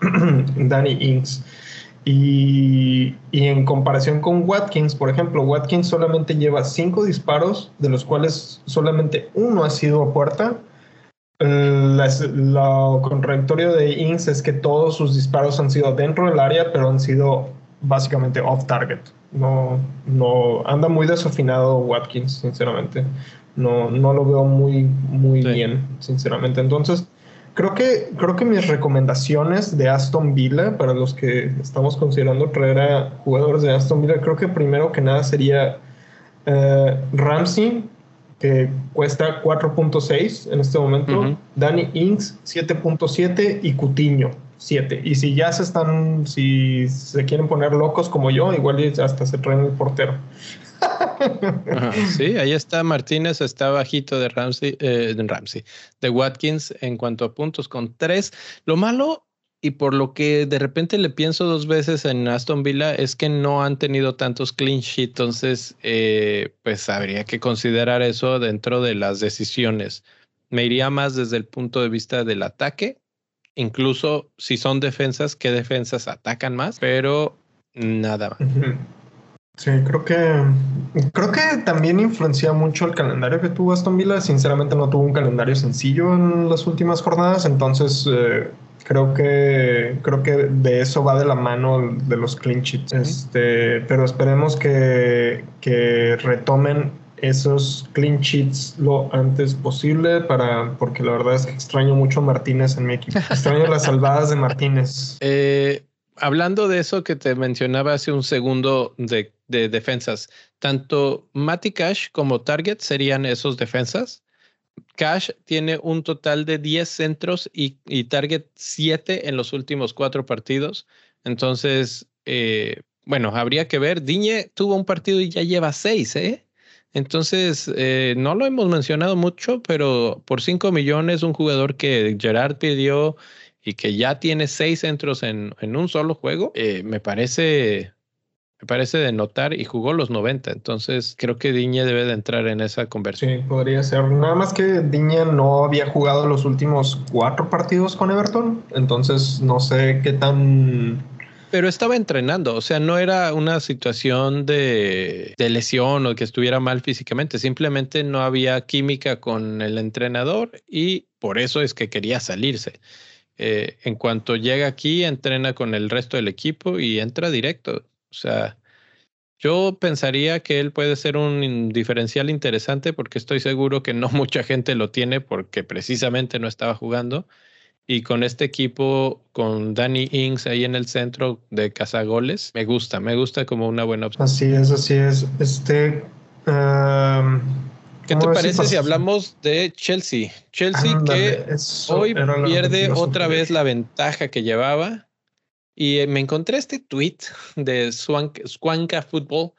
Speaker 1: Danny Ings. Y, y, en comparación con Watkins, por ejemplo, Watkins solamente lleva cinco disparos, de los cuales solamente uno ha sido a puerta lo contradictorio de Ings es que todos sus disparos han sido dentro del área, pero han sido básicamente off target. No, no anda muy desafinado Watkins, sinceramente. No, no lo veo muy, muy bien, sinceramente. Entonces, creo que, creo que mis recomendaciones de Aston Villa, para los que estamos considerando traer a jugadores de Aston Villa, creo que primero que nada sería uh, Ramsey, que cuesta 4.6 en este momento, Danny Inks 7.7 y Cutiño 7. Y si ya se están, si se quieren poner locos como yo, igual hasta se traen el portero.
Speaker 2: Sí, ahí está Martínez, está bajito de Ramsey, eh, de Ramsey, de Watkins en cuanto a puntos con 3. Lo malo y por lo que de repente le pienso dos veces en Aston Villa es que no han tenido tantos clean sheet, entonces eh, pues habría que considerar eso dentro de las decisiones. Me iría más desde el punto de vista del ataque, incluso si son defensas, qué defensas atacan más, pero nada más.
Speaker 1: Sí, creo que creo que también influencia mucho el calendario que tuvo Aston Villa. Sinceramente no tuvo un calendario sencillo en las últimas jornadas, entonces eh, creo que creo que de eso va de la mano de los clean sheets. Este, pero esperemos que, que retomen esos clean sheets lo antes posible para porque la verdad es que extraño mucho a Martínez en mi equipo. Extraño las salvadas de Martínez.
Speaker 2: Eh, hablando de eso que te mencionaba hace un segundo de, defensas, tanto Matty Cash como Target serían esos defensas. Cash tiene un total de 10 centros y, Target 7 en los últimos cuatro partidos. Entonces, eh, bueno, habría que ver. Diñe tuvo un partido y ya lleva 6, ¿eh? Entonces, eh, no lo hemos mencionado mucho, pero por 5 millones, un jugador que Gerard pidió y que ya tiene seis centros en, en un solo juego, eh, me parece me parece de notar y jugó los 90. Entonces creo que Diña debe de entrar en esa conversión.
Speaker 1: Sí, podría ser. Nada más que Diña no había jugado los últimos cuatro partidos con Everton. Entonces no sé qué tan
Speaker 2: pero estaba entrenando, o sea, no era una situación de, de, lesión o que estuviera mal físicamente, simplemente no había química con el entrenador y por eso es que quería salirse. Eh, en cuanto llega aquí, entrena con el resto del equipo y entra directo. O sea, yo pensaría que él puede ser un diferencial interesante porque estoy seguro que no mucha gente lo tiene porque precisamente no estaba jugando. Y con este equipo, con Danny Ings ahí en el centro de cazagoles, me gusta, me gusta como una buena opción.
Speaker 1: Así es, así es. Este.
Speaker 2: ¿Qué te parece si hablamos de Chelsea? Chelsea que hoy pierde otra vez la ventaja que llevaba. Y eh, me encontré este tweet de Swanka Football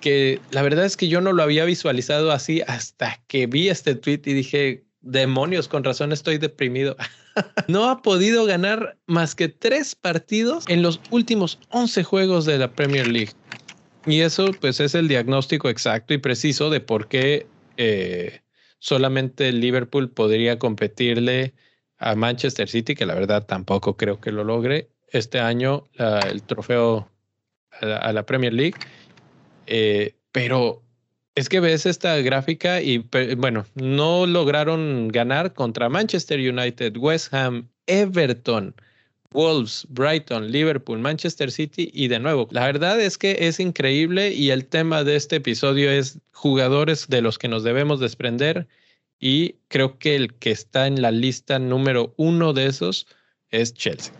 Speaker 2: que la verdad es que yo no lo había visualizado así hasta que vi este tweet y dije, demonios, con razón estoy deprimido. no ha podido ganar más que tres partidos en los últimos 11 juegos de la Premier League. Y eso pues es el diagnóstico exacto y preciso de por qué eh, solamente Liverpool podría competirle a Manchester City, que la verdad tampoco creo que lo logre este año el trofeo a la, Premier League. Eh, pero es que ves esta gráfica y bueno, no lograron ganar contra Manchester United, West Ham, Everton, Wolves, Brighton, Liverpool, Manchester City y de nuevo. La verdad es que es increíble y el tema de este episodio es jugadores de los que nos debemos desprender y creo que el que está en la lista número uno de esos es Chelsea.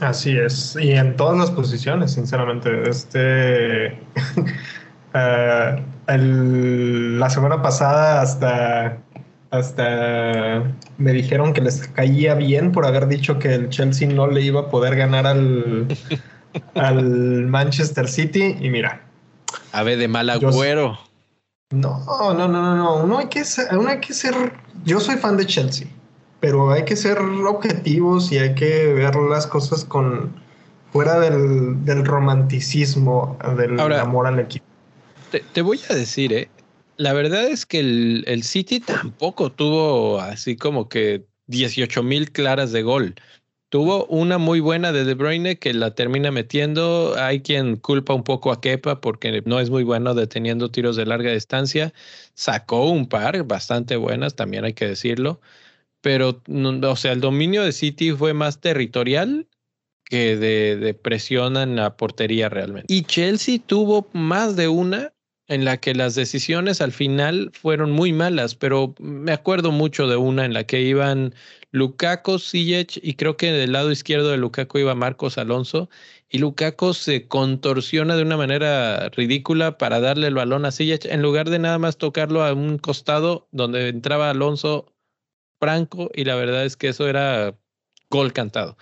Speaker 1: Así es, y en todas las posiciones, sinceramente. Este, eh, la semana pasada hasta hasta me dijeron que les caía bien por haber dicho que el Chelsea no le iba a poder ganar al, al Manchester City. Y mira.
Speaker 2: Ave de mal agüero.
Speaker 1: No, no, no, no, no. No hay que ser, hay que ser. Yo soy fan de Chelsea, pero hay que ser objetivos y hay que ver las cosas con fuera del, del romanticismo, del amor al equipo.
Speaker 2: Te, te, voy a decir, eh, la verdad es que el, City tampoco tuvo así como que 18 mil claras de gol. Tuvo una muy buena de De Bruyne que la termina metiendo. Hay quien culpa un poco a Kepa porque no es muy bueno deteniendo tiros de larga distancia. Sacó un par bastante buenas, también hay que decirlo. Pero, o sea, el dominio de City fue más territorial que de, de presión en la portería realmente. Y Chelsea tuvo más de una en la que las decisiones al final fueron muy malas, pero me acuerdo mucho de una en la que iban Lukaku, Ziyech y creo que del lado izquierdo de Lukaku iba Marcos Alonso y Lukaku se contorsiona de una manera ridícula para darle el balón a Ziyech en lugar de nada más tocarlo a un costado donde entraba Alonso franco y la verdad es que eso era gol cantado.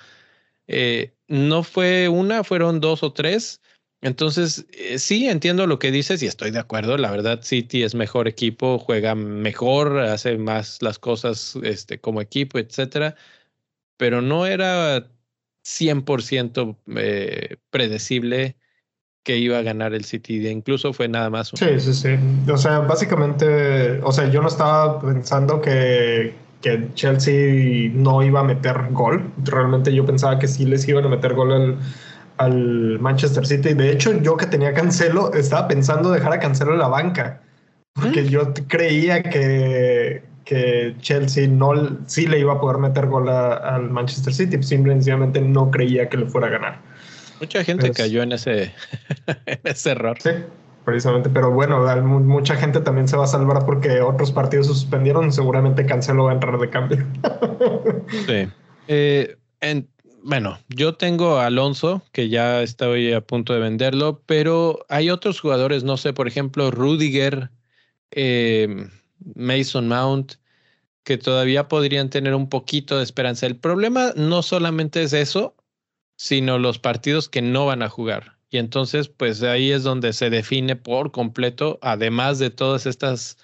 Speaker 2: Eh, no fue una, fueron dos o tres entonces, eh, sí, entiendo lo que dices y estoy de acuerdo. La verdad, City es mejor equipo, juega mejor, hace más las cosas este, como equipo, etcétera. Pero no era 100% eh, predecible que iba a ganar el City. Incluso fue nada más.
Speaker 1: Sí, sí, sí. O sea, básicamente, o sea, yo no estaba pensando que, Chelsea no iba a meter gol. Realmente yo pensaba que sí les iban a meter gol al al Manchester City. De hecho, yo que tenía Cancelo, estaba pensando dejar a Cancelo en la banca, porque yo creía que, que Chelsea no sí le iba a poder meter gol al Manchester City, simplemente no creía que le fuera a ganar.
Speaker 2: Mucha gente cayó en ese, ese error.
Speaker 1: Sí, precisamente, pero bueno, mucha gente también se va a salvar porque otros partidos se suspendieron, seguramente Cancelo va a entrar de cambio.
Speaker 2: sí. Eh, en, bueno, yo tengo a Alonso, que ya estoy a punto de venderlo, pero hay otros jugadores, no sé, por ejemplo, Rudiger, eh, Mason Mount, que todavía podrían tener un poquito de esperanza. El problema no solamente es eso, sino los partidos que no van a jugar. Y entonces, pues ahí es donde se define por completo, además de todas estas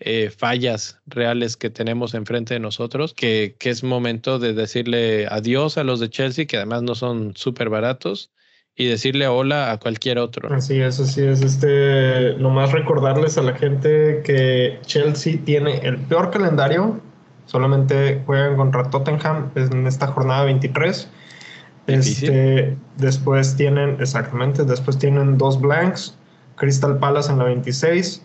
Speaker 2: eh, fallas reales que tenemos enfrente de nosotros, que, que, es momento de decirle adiós a los de Chelsea, que además no son súper baratos, y decirle hola a cualquier otro.
Speaker 1: Así es, así es. Este, nomás recordarles a la gente que Chelsea tiene el peor calendario, solamente juegan contra Tottenham en esta jornada 23. Este, después tienen, exactamente, después tienen dos blanks, Crystal Palace en la 26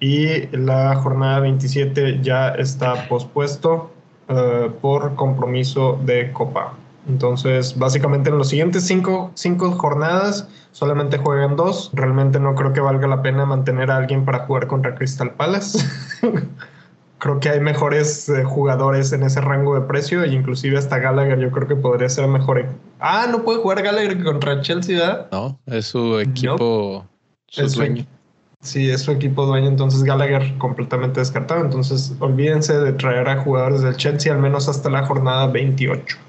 Speaker 1: y la jornada 27 ya está pospuesto uh, por compromiso de Copa. Entonces, básicamente en los siguientes cinco, cinco, jornadas solamente juegan dos. Realmente no creo que valga la pena mantener a alguien para jugar contra Crystal Palace. creo que hay mejores eh, jugadores en ese rango de precio e inclusive hasta Gallagher yo creo que podría ser mejor. Ah, no puede jugar Gallagher contra Chelsea, ¿verdad?
Speaker 2: No, es su equipo, su dueño.
Speaker 1: Sí, es su equipo dueño, entonces Gallagher completamente descartado. Entonces, olvídense de traer a jugadores del Chelsea al menos hasta la jornada 28.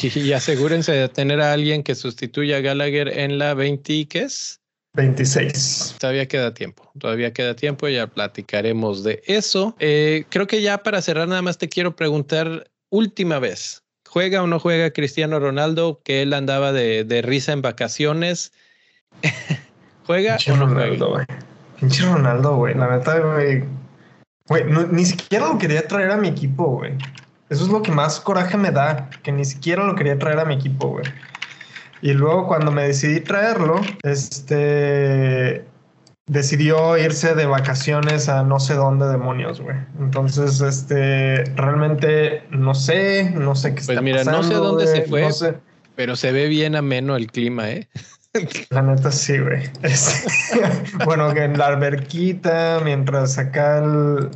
Speaker 2: Y, asegúrense de tener a alguien que sustituya a Gallagher en la 20, ¿qué es?
Speaker 1: 26.
Speaker 2: Todavía queda tiempo, todavía queda tiempo, ya platicaremos de eso. Eh, creo que ya para cerrar nada más te quiero preguntar, última vez, ¿juega o no juega Cristiano Ronaldo? Que él andaba de, de risa en vacaciones. ¿Juega o no juega?
Speaker 1: Pinche Ronaldo, güey. La neta, güey. Güey, ni siquiera lo quería traer a mi equipo, güey. Eso es lo que más coraje me da, que ni siquiera lo quería traer a mi equipo, güey. Y luego cuando me decidí traerlo, este decidió irse de vacaciones a no sé dónde demonios, güey. Entonces, este, realmente no sé, no sé qué pues está mira,
Speaker 2: no sé dónde se fue, pero se ve bien ameno el clima, ¿eh?
Speaker 1: La neta sí, güey. bueno, que en la alberquita, mientras acá el...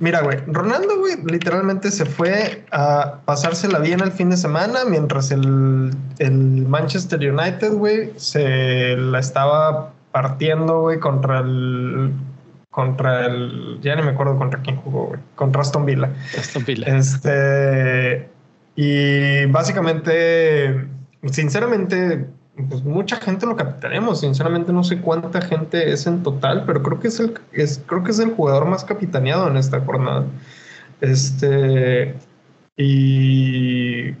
Speaker 1: Mira, güey, Ronaldo, güey, literalmente se fue a pasársela bien el fin de semana mientras el, el Manchester United, güey, se la estaba partiendo, güey, contra el contra el ya ni me acuerdo contra quién jugó, güey, contra Aston Villa.
Speaker 2: Aston Villa.
Speaker 1: Este y básicamente sinceramente pues mucha gente lo capitaneamos. Sinceramente no sé cuánta gente es en total, pero creo que es el, es, creo que es el jugador más capitaneado en esta jornada. Este y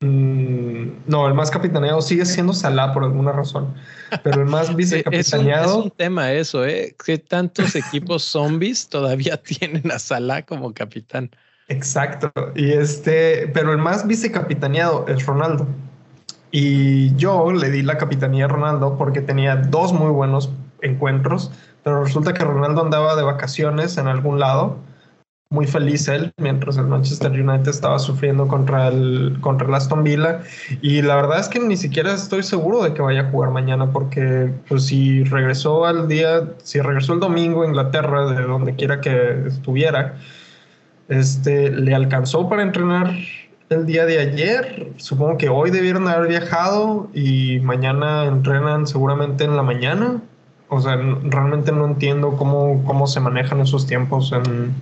Speaker 1: mm, no, el más capitaneado sigue siendo Salah por alguna razón, pero el más vicecapitaneado.
Speaker 2: es, un, es un tema eso, ¿eh? Que tantos equipos zombies todavía tienen a Salah como capitán.
Speaker 1: Exacto. Y este, pero el más vicecapitaneado es Ronaldo. Y yo le di la capitanía a Ronaldo porque tenía dos muy buenos encuentros, pero resulta que Ronaldo andaba de vacaciones en algún lado, muy feliz él, mientras el Manchester United estaba sufriendo contra el, contra el Aston Villa. Y la verdad es que ni siquiera estoy seguro de que vaya a jugar mañana, porque pues si regresó al día, si regresó el domingo a Inglaterra, de donde quiera que estuviera, este, le alcanzó para entrenar el día de ayer. Supongo que hoy debieron haber viajado y mañana entrenan seguramente en la mañana. O sea, realmente no entiendo cómo, cómo se manejan esos tiempos en,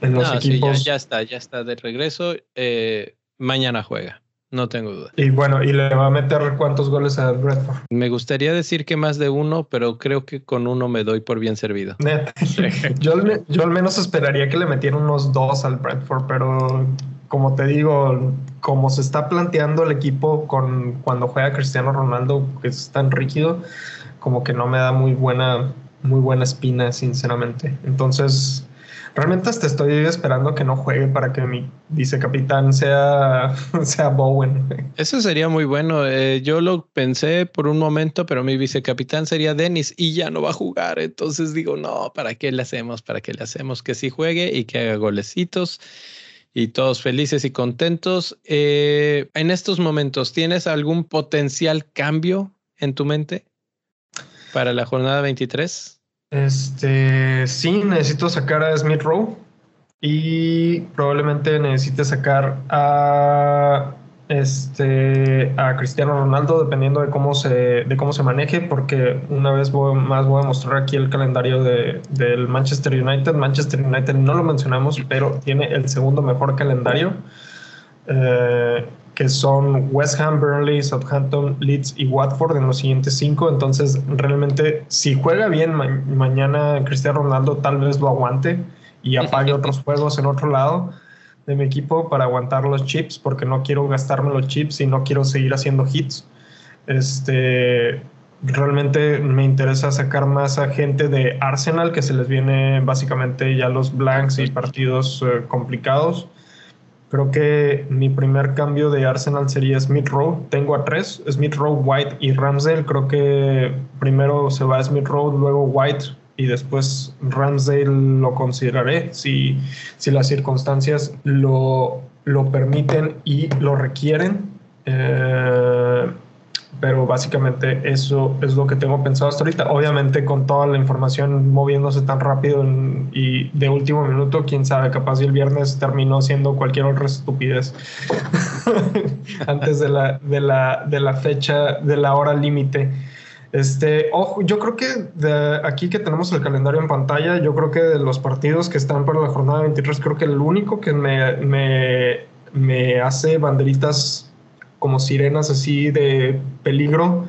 Speaker 1: en los equipos.
Speaker 2: ya, está, ya está de regreso. Eh, mañana juega, no tengo duda.
Speaker 1: Y bueno, ¿y le va a meter cuántos goles a Bradford?
Speaker 2: Me gustaría decir que más de uno, pero creo que con uno me doy por bien servido.
Speaker 1: yo, yo al menos esperaría que le metiera unos dos al Bradford, pero como te digo, como se está planteando el equipo con cuando juega Cristiano Ronaldo, que es tan rígido, como que no me da muy buena, muy buena espina, sinceramente. Entonces, realmente hasta estoy esperando que no juegue para que mi vicecapitán sea, sea Bowen.
Speaker 2: Eso sería muy bueno. Eh, yo lo pensé por un momento, pero mi vicecapitán sería Dennis y ya no va a jugar. Entonces digo, no, ¿para qué le hacemos? ¿Para qué le hacemos que sí juegue y que haga golecitos? Y todos felices y contentos. Eh, en estos momentos, ¿tienes algún potencial cambio en tu mente para la jornada 23?
Speaker 1: Este, sí, necesito sacar a Smith Rowe y probablemente necesite sacar a este, a Cristiano Ronaldo, dependiendo de cómo se, de cómo se maneje, porque una vez más voy a mostrar aquí el calendario de, del Manchester United. Manchester United no lo mencionamos, pero tiene el segundo mejor calendario, eh, que son West Ham, Burnley, Southampton, Leeds y Watford en los siguientes cinco. Entonces, realmente, si juega bien mañana Cristiano Ronaldo, tal vez lo aguante y apague otros juegos en otro lado de mi equipo para aguantar los chips, porque no quiero gastarme los chips y no quiero seguir haciendo hits. Este, realmente me interesa sacar más a gente de Arsenal, que se les viene básicamente ya los blanks y partidos eh, complicados. Creo que mi primer cambio de Arsenal sería Smith Rowe. Tengo a tres, Smith Rowe, White y Ramsdale. Creo que primero se va Smith Rowe, luego White, y después Ramsdale lo consideraré si, si las circunstancias lo, lo, permiten y lo requieren. Eh, pero básicamente eso es lo que tengo pensado hasta ahorita. Obviamente con toda la información moviéndose tan rápido y de último minuto, quién sabe, capaz el viernes terminó siendo cualquier otra estupidez antes de la, de, la, de la fecha, de la hora límite. Este, ojo, yo creo que de aquí que tenemos el calendario en pantalla, yo creo que de los partidos que están para la jornada 23, creo que el único que me, me, me hace banderitas como sirenas así de peligro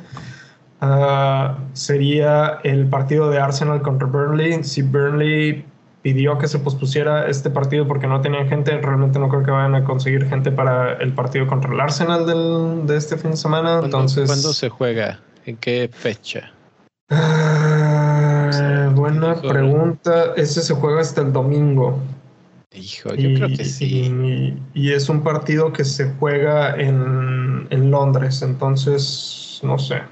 Speaker 1: uh, sería el partido de Arsenal contra Burnley. Si Burnley pidió que se pospusiera este partido porque no tenían gente, realmente no creo que vayan a conseguir gente para el partido contra el Arsenal del, de este fin de semana. Entonces,
Speaker 2: ¿Cuándo se juega? ¿En qué fecha?
Speaker 1: Ah, buena pregunta. Ese se juega hasta el domingo.
Speaker 2: Hijo, yo creo que sí.
Speaker 1: Y, es un partido que se juega en, en Londres, entonces no sé.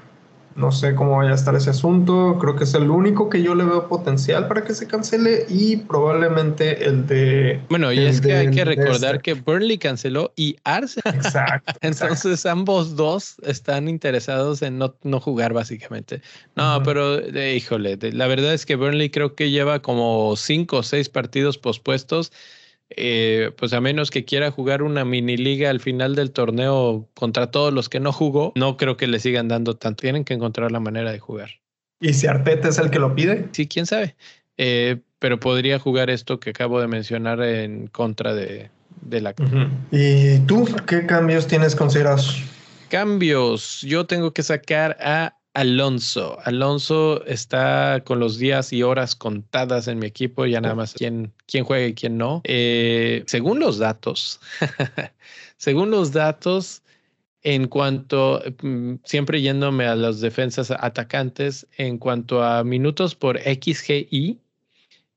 Speaker 1: No sé cómo vaya a estar ese asunto. Creo que es el único que yo le veo potencial para que se cancele y probablemente el de.
Speaker 2: Bueno, y es que hay que recordar este. que Burnley canceló y Arsenal.
Speaker 1: Exacto.
Speaker 2: Entonces ambos dos están interesados en no, no jugar básicamente. No, pero híjole, la verdad es que Burnley creo que lleva como cinco o seis partidos pospuestos eh, pues a menos que quiera jugar una mini liga al final del torneo contra todos los que no jugó, no creo que le sigan dando tanto. Tienen que encontrar la manera de jugar.
Speaker 1: ¿Y si Arteta es el que lo pide?
Speaker 2: Sí, quién sabe. Eh, pero podría jugar esto que acabo de mencionar en contra de, la.
Speaker 1: ¿Y tú qué cambios tienes considerados?
Speaker 2: Cambios. Yo tengo que sacar a Alonso. Alonso está con los días y horas contadas en mi equipo, ya nada más quién, quién juega y quién no. Eh, según los datos, según los datos, en cuanto, mm, siempre yéndome a las defensas atacantes, en cuanto a minutos por XGI,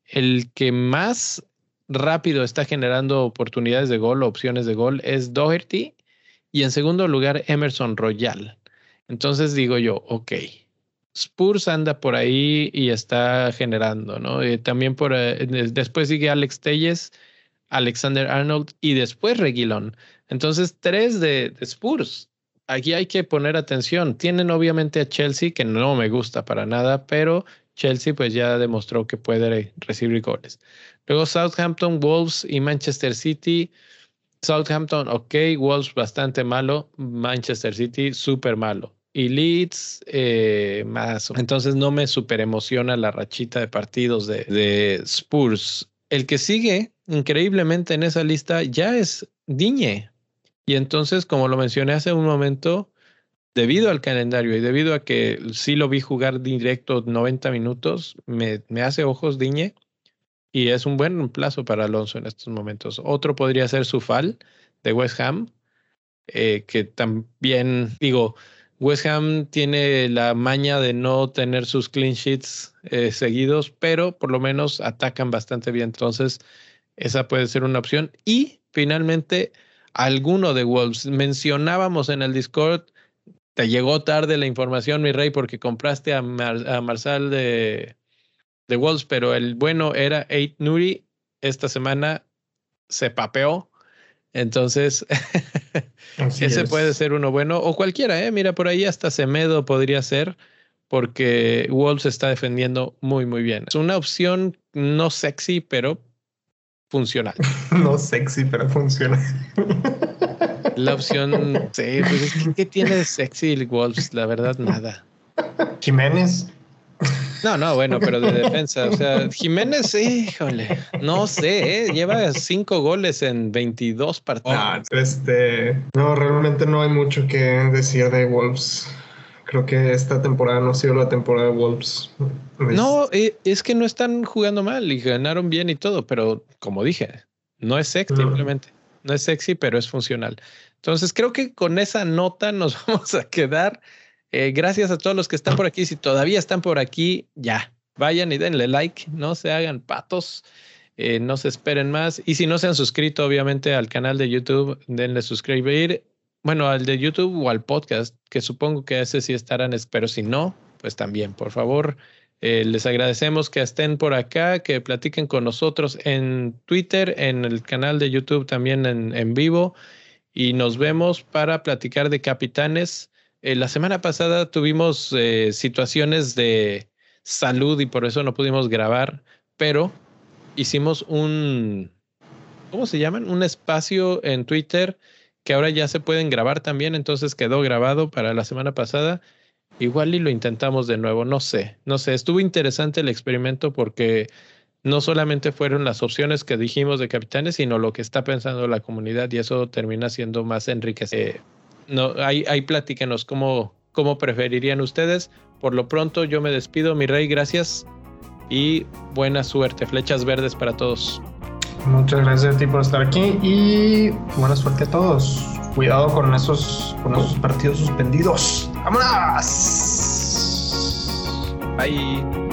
Speaker 2: el que más rápido está generando oportunidades de gol o opciones de gol es Doherty y en segundo lugar Emerson Royal. Entonces digo yo, ok, Spurs anda por ahí y está generando, ¿no? también por eh, después sigue Alex Telles, Alexander Arnold y después Reguilón. Entonces, tres de, Spurs. Aquí hay que poner atención. Tienen obviamente a Chelsea, que no me gusta para nada, pero Chelsea pues ya demostró que puede recibir goles. Luego Southampton, Wolves y Manchester City. Southampton, ok, Wolves bastante malo, Manchester City súper malo y Leeds eh, más. Entonces no me super emociona la rachita de partidos de, de, Spurs. El que sigue increíblemente en esa lista ya es Diñe. Y entonces, como lo mencioné hace un momento, debido al calendario y debido a que sí lo vi jugar directo 90 minutos, me, me hace ojos Diñe y es un buen plazo para Alonso en estos momentos. Otro podría ser Sufal de West Ham, eh, que también, digo, West Ham tiene la maña de no tener sus clean sheets eh, seguidos, pero por lo menos atacan bastante bien. Entonces, esa puede ser una opción. Y finalmente, alguno de Wolves. Mencionábamos en el Discord, te llegó tarde la información, mi rey, porque compraste a, a Marsal de, de Wolves, pero el bueno era Eight Nuri. Esta semana se papeó entonces, ese puede ser uno bueno o cualquiera, ¿eh? Mira, por ahí hasta Semedo podría ser porque Wolves está defendiendo muy, muy bien. Es una opción no sexy, pero funcional.
Speaker 1: no sexy, pero funcional.
Speaker 2: La opción, sí, pues es que ¿qué tiene sexy el Wolves? La verdad, nada.
Speaker 1: Jiménez.
Speaker 2: No, no, bueno, pero de defensa. O sea, Jiménez, híjole, no sé, ¿eh? lleva cinco goles en 22 partidos.
Speaker 1: Ah, este, no, realmente no hay mucho que decir de Wolves. Creo que esta temporada no ha sido la temporada de Wolves.
Speaker 2: No, eh, es que no están jugando mal y ganaron bien y todo, pero como dije, no es sexy simplemente. No es sexy, pero es funcional. Entonces creo que con esa nota nos vamos a quedar. Eh, gracias a todos los que están por aquí. Si todavía están por aquí, ya vayan y denle like. No se hagan patos. Eh, no se esperen más. Y si no se han suscrito, obviamente, al canal de YouTube, denle suscribir. Bueno, al de YouTube o al podcast, que supongo que ese sí estarán, pero si no, pues también, por favor, eh, les agradecemos que estén por acá, que platiquen con nosotros en Twitter, en el canal de YouTube también en, en vivo, y nos vemos para platicar de capitanes. Eh, la semana pasada tuvimos eh, situaciones de salud y por eso no pudimos grabar, pero hicimos un, ¿cómo se llaman? Un espacio en Twitter que ahora ya se pueden grabar también, entonces quedó grabado para la semana pasada. Igual y lo intentamos de nuevo, no sé, no sé, estuvo interesante el experimento porque no solamente fueron las opciones que dijimos de capitanes, sino lo que está pensando la comunidad y eso termina siendo más enriquecedor. No, ahí, ahí platíquenos cómo, cómo preferirían ustedes. Por lo pronto yo me despido, mi rey, gracias y buena suerte. Flechas verdes para todos.
Speaker 1: Muchas gracias a ti por estar aquí y buena suerte a todos. Cuidado con esos, con esos partidos suspendidos. ¡Vámonos!
Speaker 2: Bye.